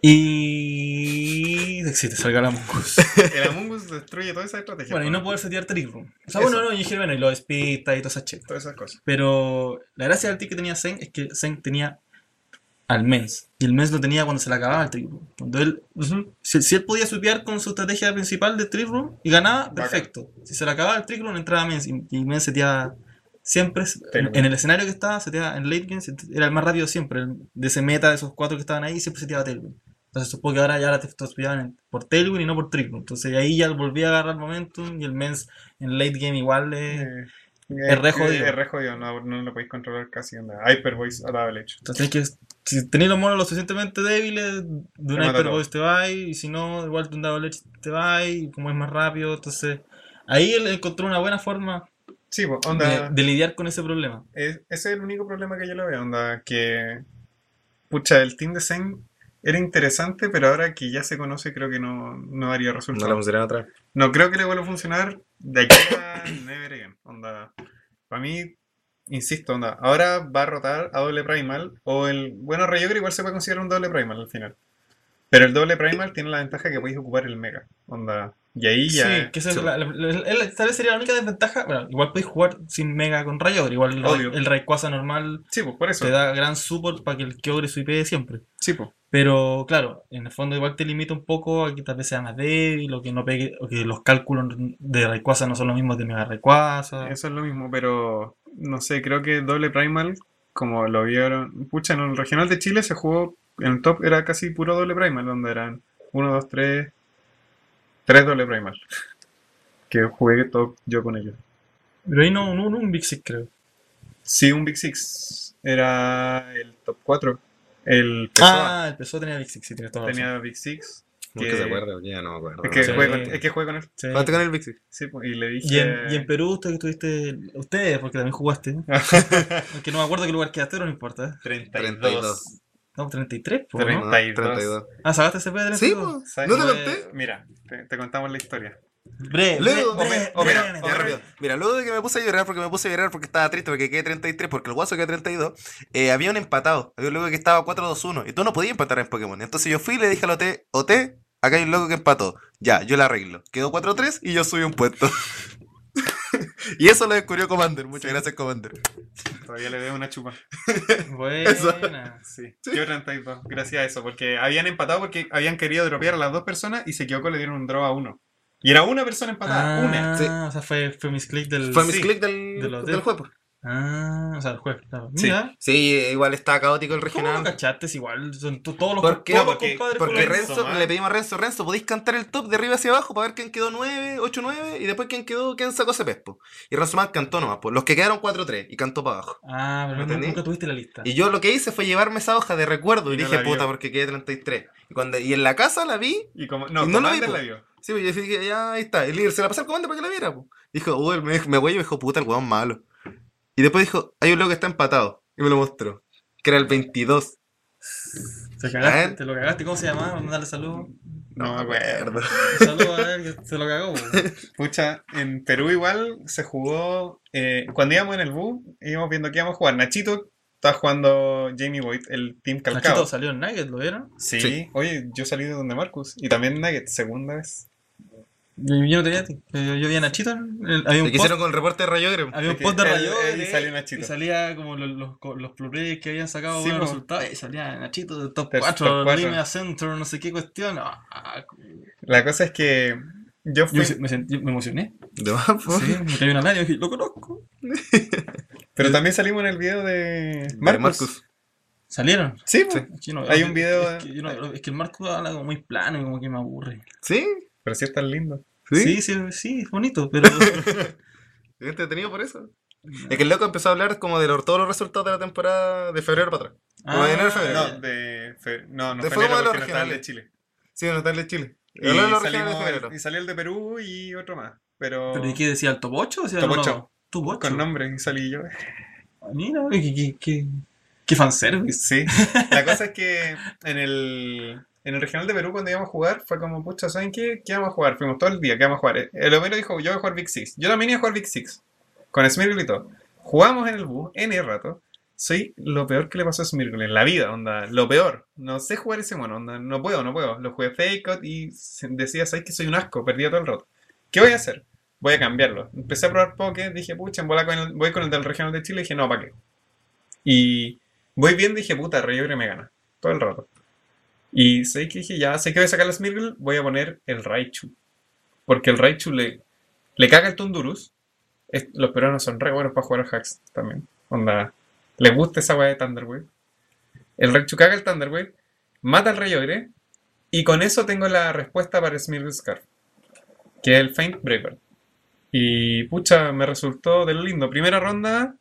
Y. Si te salga la Mongoose. El Amungus destruye toda esa estrategia. Bueno, y no poder setear Trick Room. O sea, Eso. bueno, no, y dije, bueno, y los Spita y todas esas chetas. Todas esas cosas. Pero la gracia del trick que tenía Zen es que Zen tenía al Mens. Y el Mens lo tenía cuando se le acababa el Trick Room. Cuando él, si, si él podía supear con su estrategia principal de Trick Room y ganaba, Bacán. perfecto. Si se le acababa el Trick Room, entraba Mens. Y, y Mens seteaba siempre, en, el escenario que estaba, seteaba en late game, era el más rápido siempre. el- de ese meta, de esos cuatro que estaban ahí, siempre seteaba Tailwind. Entonces supongo que ahora ya te auspiciaban en- por Tailwind y no por Trick Room. Entonces ahí ya volvía a agarrar momentum y el Mens en late game igual es... Eh, Es re jodido. Es re jodido, no, no lo podéis controlar casi. Onda. Hyper Voice a la leche. Entonces tienes que, si tenéis los monos lo suficientemente débiles, de un Hyper. Voice te va y si no, igual de un Double Edge te va y como es más rápido, entonces ahí él encontró una buena forma Sí, pues, de, onda. de lidiar con ese problema. es- ese es el único problema que yo lo veo. Onda, que. Pucha, el team de Zen era interesante, pero ahora que ya se conoce, creo que no, no daría No resultado. la pusieron atrás. No creo que le vuelva a funcionar de aquí a Never Again. Onda, para mí, insisto, onda, ahora va a rotar a doble primal o el. Bueno, Rayogre igual se puede considerar un doble primal al final. Pero el doble primal tiene la ventaja que podéis ocupar el mega. Onda. Y ahí ya. Sí, que esa es la- la- la- la- tal vez sería la única desventaja. Bueno, igual podéis jugar sin Mega con Rayogre, igual el, Obvio. el Rayquaza normal Sí, pues por eso. te da gran support para que el Kyogre suipee siempre. Sí, pues. Pero claro, en el fondo igual te limita un poco a que tal vez sea más débil o que no pegue, o que los cálculos de Rayquaza no son los mismos de Mega Rayquaza. Eso es lo mismo, pero no sé, creo que doble primal, como lo vieron, pucha, en el regional de Chile se jugó, en el top era casi puro doble primal, donde eran 1, 2, 3, 3 doble primal. Que jugué top yo con ellos. Pero ahí no, no, no un Big Six creo. Sí, un Big Six era el top 4. El Pessoa Ah, el PSO tenía Big Six, sí, tienes toda la razón. tenía Big Six. ¿Cómo Que- se acuerda? Porque ya no me acuerdo. Es que, Sí. jugué con, es que jugué con él. Sí. ¿Cuánto con el Big Six? Sí, pues, y le Y dije. en, y en Perú, usted que estuviste, ustedes, porque también jugaste, aunque no me acuerdo qué lugar quedaste, pero no importa. 32. No, 33, pues, Treinta. ¿no? 32. 32. Ah, ¿sacaste ese P de Sí, 32? pues. ¿Sabes ¿No te conté? Mira, te, te contamos la historia. Bre, Luego, mira, rápido. Luego de que me puse a llorar, porque me puse a llorar porque estaba triste, porque quedé 33, porque el guaso quedó 32, eh, había un empatado. Había un loco que estaba 4-2-1 y tú no podías empatar en Pokémon. Entonces yo fui y le dije al OT, OT, acá hay un loco que empató. Ya, yo la arreglo. Quedó 4-3 y yo subí un puesto. y eso lo descubrió Commander. Muchas gracias, Commander. Todavía le debo una chupa. Buena. Sí, yo 32, gracias a eso, porque habían empatado porque habían querido dropear a las dos personas y se equivocó, le dieron un draw a uno. Y era una persona empatada, una. Ah, Sí. o sea, fue, fue mis clics del... Fue mi Sí, click del, del del- juego. Ah, o sea, el jueves, claro. Sí. Mira, Sí, igual está caótico el ¿cómo regional. no cachaste? Igual, son to- todos los, ¿Por qué? todos los Porque- compadres Porque Renzo, man. le pedimos a Renzo, Renzo, podéis cantar el top de arriba hacia abajo para ver quién quedó 9, 8, 9 y después quién quedó, quién sacó ese pespo. Y Renzo más cantó nomás, pues los que quedaron 4, 3 y cantó para abajo. Ah, pero ¿Me nunca, entendí? nunca tuviste la lista. Y yo lo que hice fue llevarme esa hoja de recuerdo y, Y no dije, puta, porque quedé 33. Y, cuando, y en la casa la vi, Y como, no, Y no lo vi, la vio. Sí, pues yo dije, ya ahí está. Y le- se la pasé al comando para que la viera, pues. Dijo, uy, me, me güey y me dijo, puta, el weón malo. Y después dijo, hay un loco que está empatado. Y me lo mostró. Que era el 22. Te cagaste, ¿Eh? te lo cagaste. ¿Cómo se llamaba? Mandarle saludos. No me acuerdo. Saludos a él que se lo cagó. po. Pucha, en Perú igual se jugó. eh, cuando íbamos en el bus, íbamos viendo que íbamos a jugar. Nachito estaba jugando Jamie Boyd, el Team Nachito Calcao. salió en Nugget, ¿lo vieron? Sí. Sí. oye, yo salí de donde Marcus. Y también Nugget, segunda vez. Yo, yo no tenía. Yo, yo vi a Nachito. había un ¿Qué post, hicieron con el reporte de Rayo Grem? había un post de él- Rayo él salió Nachito. y salía como los, los, los que habían sacado Sí, buenos resultados. Y salía Nachito de top Del 4, top cuatro. Línea Center, no sé qué cuestión. Ah, La cosa es que yo yo fui. me, sent- yo me emocioné. De más. Sí, me cayó una lágrima y dije, lo conozco. Pero también salimos en el video de De Marcus. ¿Salieron? Sí. Sí. Es que yo no- Hay un video- Es que, no- es que el Marco habla como muy plano y como que me aburre. ¿Sí? pero sí es tan lindo. Sí, sí, sí, es bonito, pero. Es entretenido por eso. Es que el loco empezó a hablar como de los- todos los resultados de la temporada de febrero para atrás. Como de enero a febrero. No, de. fe- No, no De fue fuego de los no el de. Chile. Sí, no está el de Chile. Y, los regionales de salimos- febrero. y salió el de Perú y otro más. Pero. ¿Pero y qué decía? ¿El top 8? Decía, Top no, ocho. Top 8. Con nombre y salí yo. Mira, qué, qué, qué, qué fanservice. Sí. La cosa es que en el. En el regional de Perú, cuando íbamos a jugar, fue como, pucha, ¿saben qué? ¿Qué vamos a jugar? Fuimos todo el día, ¿qué vamos a jugar? El Homero dijo, yo voy a jugar Big Six. Yo también iba a jugar Big Six. Con Smirgle y todo. Jugamos en el bus, en el rato. Soy lo peor que le pasó a Smirgle en la vida, onda. Lo peor. No sé jugar ese mono, onda. No puedo, no puedo. Lo jugué fake out y decía, ¿sabes que soy un asco? Perdía todo el rato. ¿Qué voy a hacer? Voy a cambiarlo. Empecé a probar Poké, dije, pucha, bola con el- voy con el del regional de Chile, dije, no, ¿para qué? Y voy y dije, puta, Rayobre me gana. Todo el rato. Y sé que dije, ya, sé que voy a sacar la Smirgle, voy a poner el Raichu. Porque el Raichu le, le caga el Tundurus. Es- los peruanos son re buenos para jugar al hacks también. Onda, les gusta esa weá de Thunderwave. El Raichu caga el Thunderwave, mata al Rayogre, y con eso tengo la respuesta para Smirgle Scarf. Que es el Faint Braver. Y pucha, me resultó de lo lindo. Primera ronda,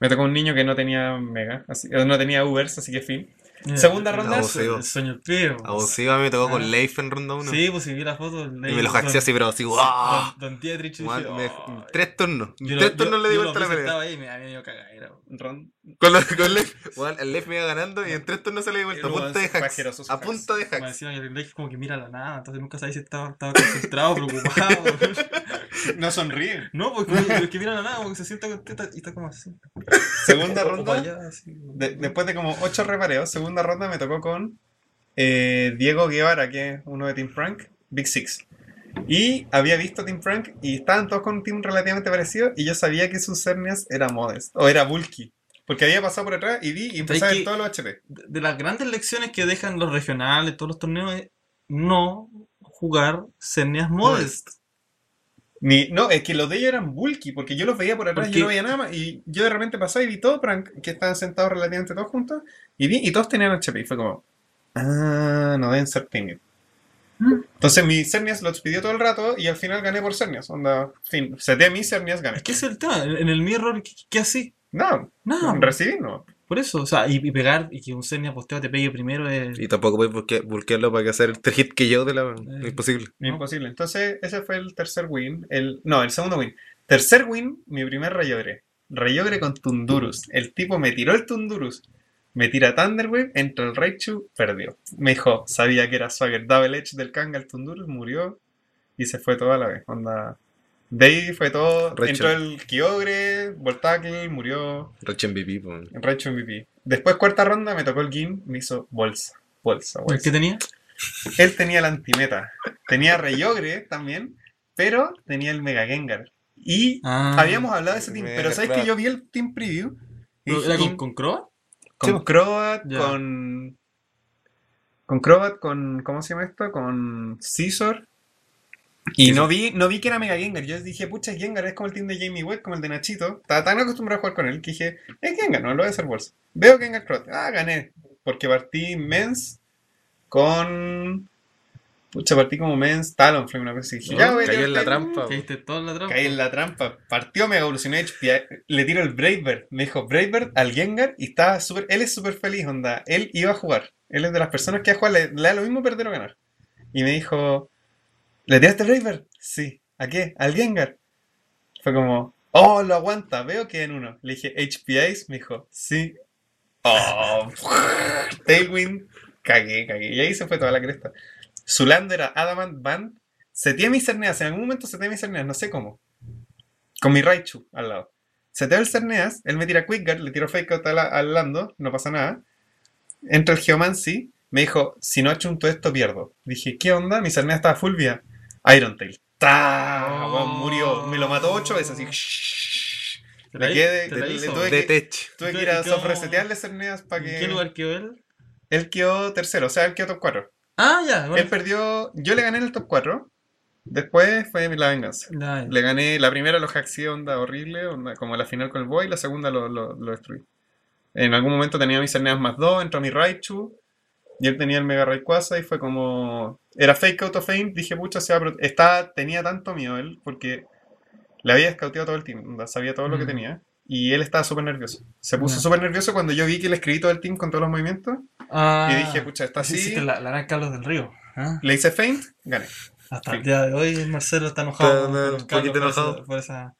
me tocó un niño que no tenía Mega, así, no tenía Ubers, así que fin. Segunda ronda, Abuseo. El sueño pío. Abusivo, a mí me tocó Ah. con Leif en ronda 1. Sí, pues si vi la foto. Y me lo hackeé así, pero así, ¡guau! Don, Dietrich me-. Tres turnos. Tres turnos le di vuelta a la pelea. sentado ahí y me había dio cagadera. Con, con Leif. El Leif me iba ganando y en tres turnos se le di vuelta. A punta de hacks. A punta de Me hacks. decían que el Leif como que mira la nada, entonces nunca sabes si estaba, estaba concentrado, preocupado. No sonríe. no, porque es que mira la nada, porque se sienta contenta y está como así. Segunda ronda. para allá, así. de- después de como ocho repareos, segunda ronda me tocó con eh, Diego Guevara, que es uno de Team Frank, Big Six. Y había visto Team Frank y estaban todos con un team relativamente parecido y yo sabía que sus hernias era Modest o era Bulky. Porque había pasado por atrás y vi y empecé a ver todos los HP. de las grandes lecciones que dejan los regionales, todos los torneos, es no jugar Cernias Modest. Ni, no, es que los de ellos eran bulky, porque yo los veía por atrás Porque- yo no veía nada más. Y yo de repente pasaba y vi todo Prank, que estaban sentados relativamente todos juntos, y vi, y todos tenían HP. Y fue como, ah, no deben ser tímidos. Mm. Entonces mi Cernias los pidió todo el rato y al final gané por Cernias. Onda, fin, seté a mis Cernias, gané. Es que es el tema. En el mirror, ¿qué, qué así? No, No, recibí, no. Por eso. O sea, y, y pegar y que un Cernia posteo te pegue primero es. Y tampoco puedes busque- bulkearlo para que hacer el hit que yo de la. Eh. Imposible. ¿no? Imposible. Entonces, ese fue el tercer win. El, no, el segundo win. Tercer win, mi primer Rayogre. Rayogre con Tundurus. El tipo me tiró el Tundurus. Me tira Thunderwave, entra el Raichu, perdió. Me dijo, sabía que era Swagger. Double Edge del Kanga, el Tundurus, murió. Y se fue toda la vez. Onda. De ahí fue todo. Raichu. Entró el Kyogre, Voltacle, murió. Roche MVP, po. El Raichu MVP. Después, cuarta ronda, me tocó el Gin, me hizo bolsa. Bolsa, bolsa. ¿Qué tenía? Él tenía la antimeta. Tenía Reyogre también, pero tenía el Mega Gengar. Y Ah. habíamos hablado de ese team, pero ¿sabes que Crab. yo vi el team preview? Y ¿Pero ¿Era con, con Croa? con Sí. Crobat, con. Con Crobat, con. ¿Cómo se llama esto? Con Scizor. Y no vi, no vi que era Mega Gengar. Yo dije, pucha, es Gengar, es como el team de Jamie Webb, como el de Nachito. Estaba tan acostumbrado a jugar con él que dije, es Gengar, no lo voy a hacer bolsa. Veo Gengar Cross. Ah, gané. Porque partí Mens con. Pucha, partí como Mens Talonflame, una cosa así. Dije, ya voy Cayó en la trampa. Caíste toda la trampa. Caí en la trampa. Partió Mega Evolucioné. Le tiro el Brave Bird. Me dijo Brave Bird al Gengar y estaba súper. Él es súper feliz, onda. Él iba a jugar. Él es de las personas que va a jugar. Le, le da lo mismo perder o ganar. Y me dijo: ¿Le tiraste Brave Bird? Sí. ¿A qué? Al Gengar. Fue como: Oh, lo aguanta. Veo que en uno. Le dije: HPIs. Me dijo: Sí. Oh, Tailwind. Cagué, cagué. Y ahí se fue toda la cresta. Zulander era Adamant Band. Seteé mis cerneas. En algún momento seteé mis cerneas. No sé cómo. Con mi Raichu al lado. Seteo el cerneas. Él me tira Quick Guard. Le tiro Fake Out al, Lando. No pasa nada. Entra el Geomancy. Me dijo, si no achunto esto, pierdo. Dije, ¿qué onda? Mi cerneas estaba full. Iron Tail. ¡Ta! Oh. Murió. Me lo mató ocho veces. Así. ¿Te Le quedé- te la le- hizo? le tuve De que- tech. Tuve que ¿Qué- ir a sofresetearle cerneas para ¿En que. qué lugar quedó él? Él quedó tercero, o sea, él quedó top 4. Ah, ya. Bueno. Él perdió. Yo le gané en el top 4. Después fue la venganza. Ya. Le gané, la primera lo hackeé, onda horrible, onda, como la final con el boy, la segunda lo, lo, lo destruí. En algún momento tenía mis cerneas más 2, entró mi Raichu, y él tenía el Mega Rayquaza y fue como... Era fake out of fame, dije, pucha, se va a está, tenía tanto miedo él, porque le había escauteado todo el team, sabía todo lo que Mm. tenía, y él estaba súper nervioso. Se puso Ya. súper nervioso cuando yo vi que le escribí todo el team con todos los movimientos, Ah, y dije, pucha, está así la, la Carlos del Río. ¿ah? le hice feint, gané. Hasta el día de hoy Marcelo está enojado. Está con un poquito por esa- enojado. por esa-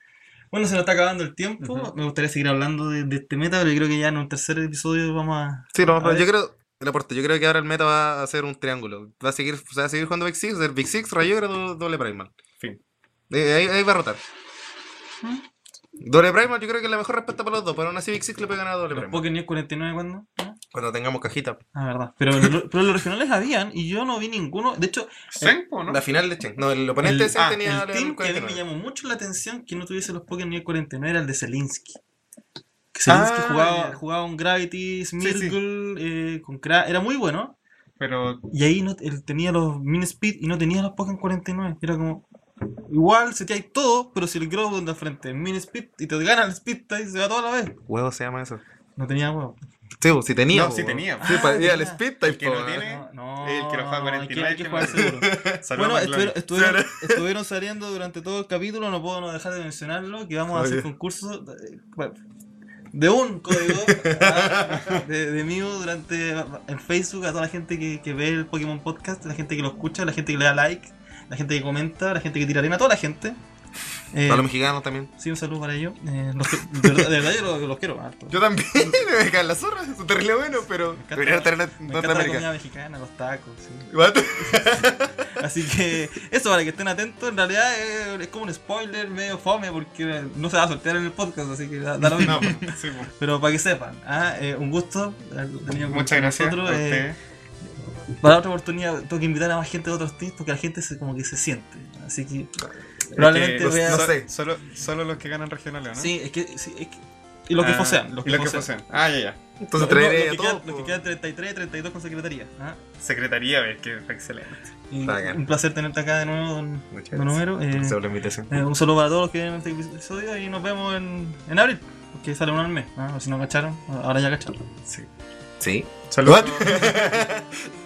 Bueno, se nos está acabando el tiempo. Ujú. Me gustaría seguir hablando de, de este meta, pero yo creo que ya en un tercer episodio vamos a. Sí, no, A yo creo, el aporte, yo creo que ahora el meta va a ser un triángulo. Va a seguir, se va a seguir jugando Big Six, ser Big Six, Rayogra, do- doble Primal. Fin. Eh, ahí, ahí va a rotar. ¿Mm? Doble Primal yo creo que es la mejor respuesta para los dos, pero aún así Big Six le puede ganar a doble Los Primal. Pokémon 49 cuándo? ¿Ah? Cuando tengamos cajita. Ah, verdad. Pero, lo- pero los regionales habían y yo no vi ninguno. De hecho, Senpo, ¿no? La final de Chen. No, el oponente el, de Chen ah, tenía el team que a mí me 49. llamó mucho la atención que no tuviese los Pokémon nivel 49 era el de Zelinsky. Que Ah, jugaba, ya. jugaba un Gravity, sí. Smirgle, eh, con Cra- era muy bueno. Pero Y ahí no, él tenía los Min Speed y no tenía los Pokémon 49. Era como. Igual se te hay todo, pero si el Groudon de frente es Min Speed y te gana el Speed Type, se va toda la vez. Huevo se llama eso. No tenía huevo. Sí, pues, si tenía. No, pues, sí tenía. Sí, Ah, para ir al. Speed Type. El que no pues, tiene-. No, no. el que lo juega 49 Hay que, hay que que jugar no- seguro. Bueno, a estu- McLovin. estuvieron, estuvieron saliendo durante todo el capítulo, no puedo no dejar de mencionarlo, que vamos a hacer concursos de, bueno, de un código de, de mío durante en Facebook a toda la gente que, que ve el Pokémon Podcast, la gente que lo escucha, la gente que le da like, la gente que comenta, la gente que tira arena, toda la gente. Eh, Para los mexicanos también. sí, un saludo para ellos. Eh, los que- de, verdad, de verdad yo los, los quiero harto. Yo también. me caen las zorras. Es terrible bueno, pero. encanta- Me encanta la comida mexicana, los tacos. sí. Así que eso para que estén atentos. En realidad eh, es, como un spoiler medio fome porque no se va a soltar en el podcast, así que da, da lo mismo. No, pues, sí, pues. Pero para que sepan, ah, eh, un gusto. Muchas con gracias. nosotros, a eh, para otra oportunidad tengo que invitar a más gente de otros teams porque la gente se, como que se siente. Así que probablemente Es que vea- no sé. Solo, solo los que ganan regionales, ¿no? Sí, es que, sí, es que- Y los que Ah, fosean. Los y que los que fosean. posean. Ah, ya, ya. Entonces No, traeré los a que todos. quedan- los que quedan 33, 32 con secretaría. ah. Secretaría, ves que fue excelente. Y Bacán. un placer tenerte acá de nuevo, don, don. Homero. Eh. Eh, un saludo para todos los que ven este episodio y nos vemos en, en abril, porque sale uno al mes. ¿ah? O si no cacharon, ahora ya cacharon. Sí. Sí. Saludos.